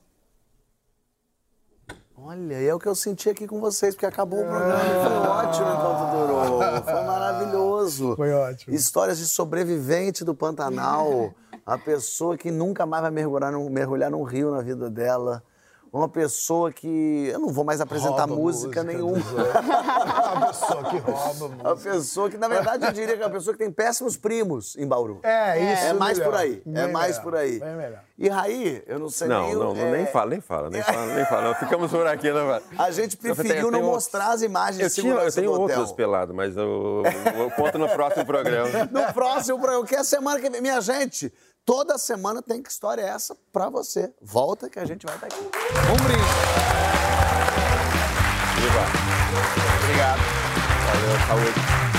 Olha, e é o que eu senti aqui com vocês, porque acabou o programa e foi ótimo enquanto durou. Foi maravilhoso. Foi ótimo. Histórias de sobrevivente do Pantanal. A pessoa que nunca mais vai mergulhar num, mergulhar num rio na vida dela. Uma pessoa que. Eu não vou mais apresentar Rouba música, música nenhuma. dos outros. A pessoa que rouba A pessoa que, na verdade, eu diria que é uma pessoa que tem péssimos primos em Bauru. É, isso. É mais melhor. por aí. É Bem mais melhor, por aí. Bem melhor. E Raí, eu não sei Não, nem. não, não, é, nem fala, nem fala, nem fala, nem fala. Ficamos por aqui, não vai. A gente Eu preferiu tenho- não tenho- mostrar as imagens Eu, de tinha, eu tenho outras peladas, mas eu, eu conto no próximo programa. No próximo programa, que é a semana que vem. Minha gente, toda semana tem que história é essa pra você. Volta que a gente vai estar aqui. Um brinde. Viva. Obrigado. Valeu, saúde.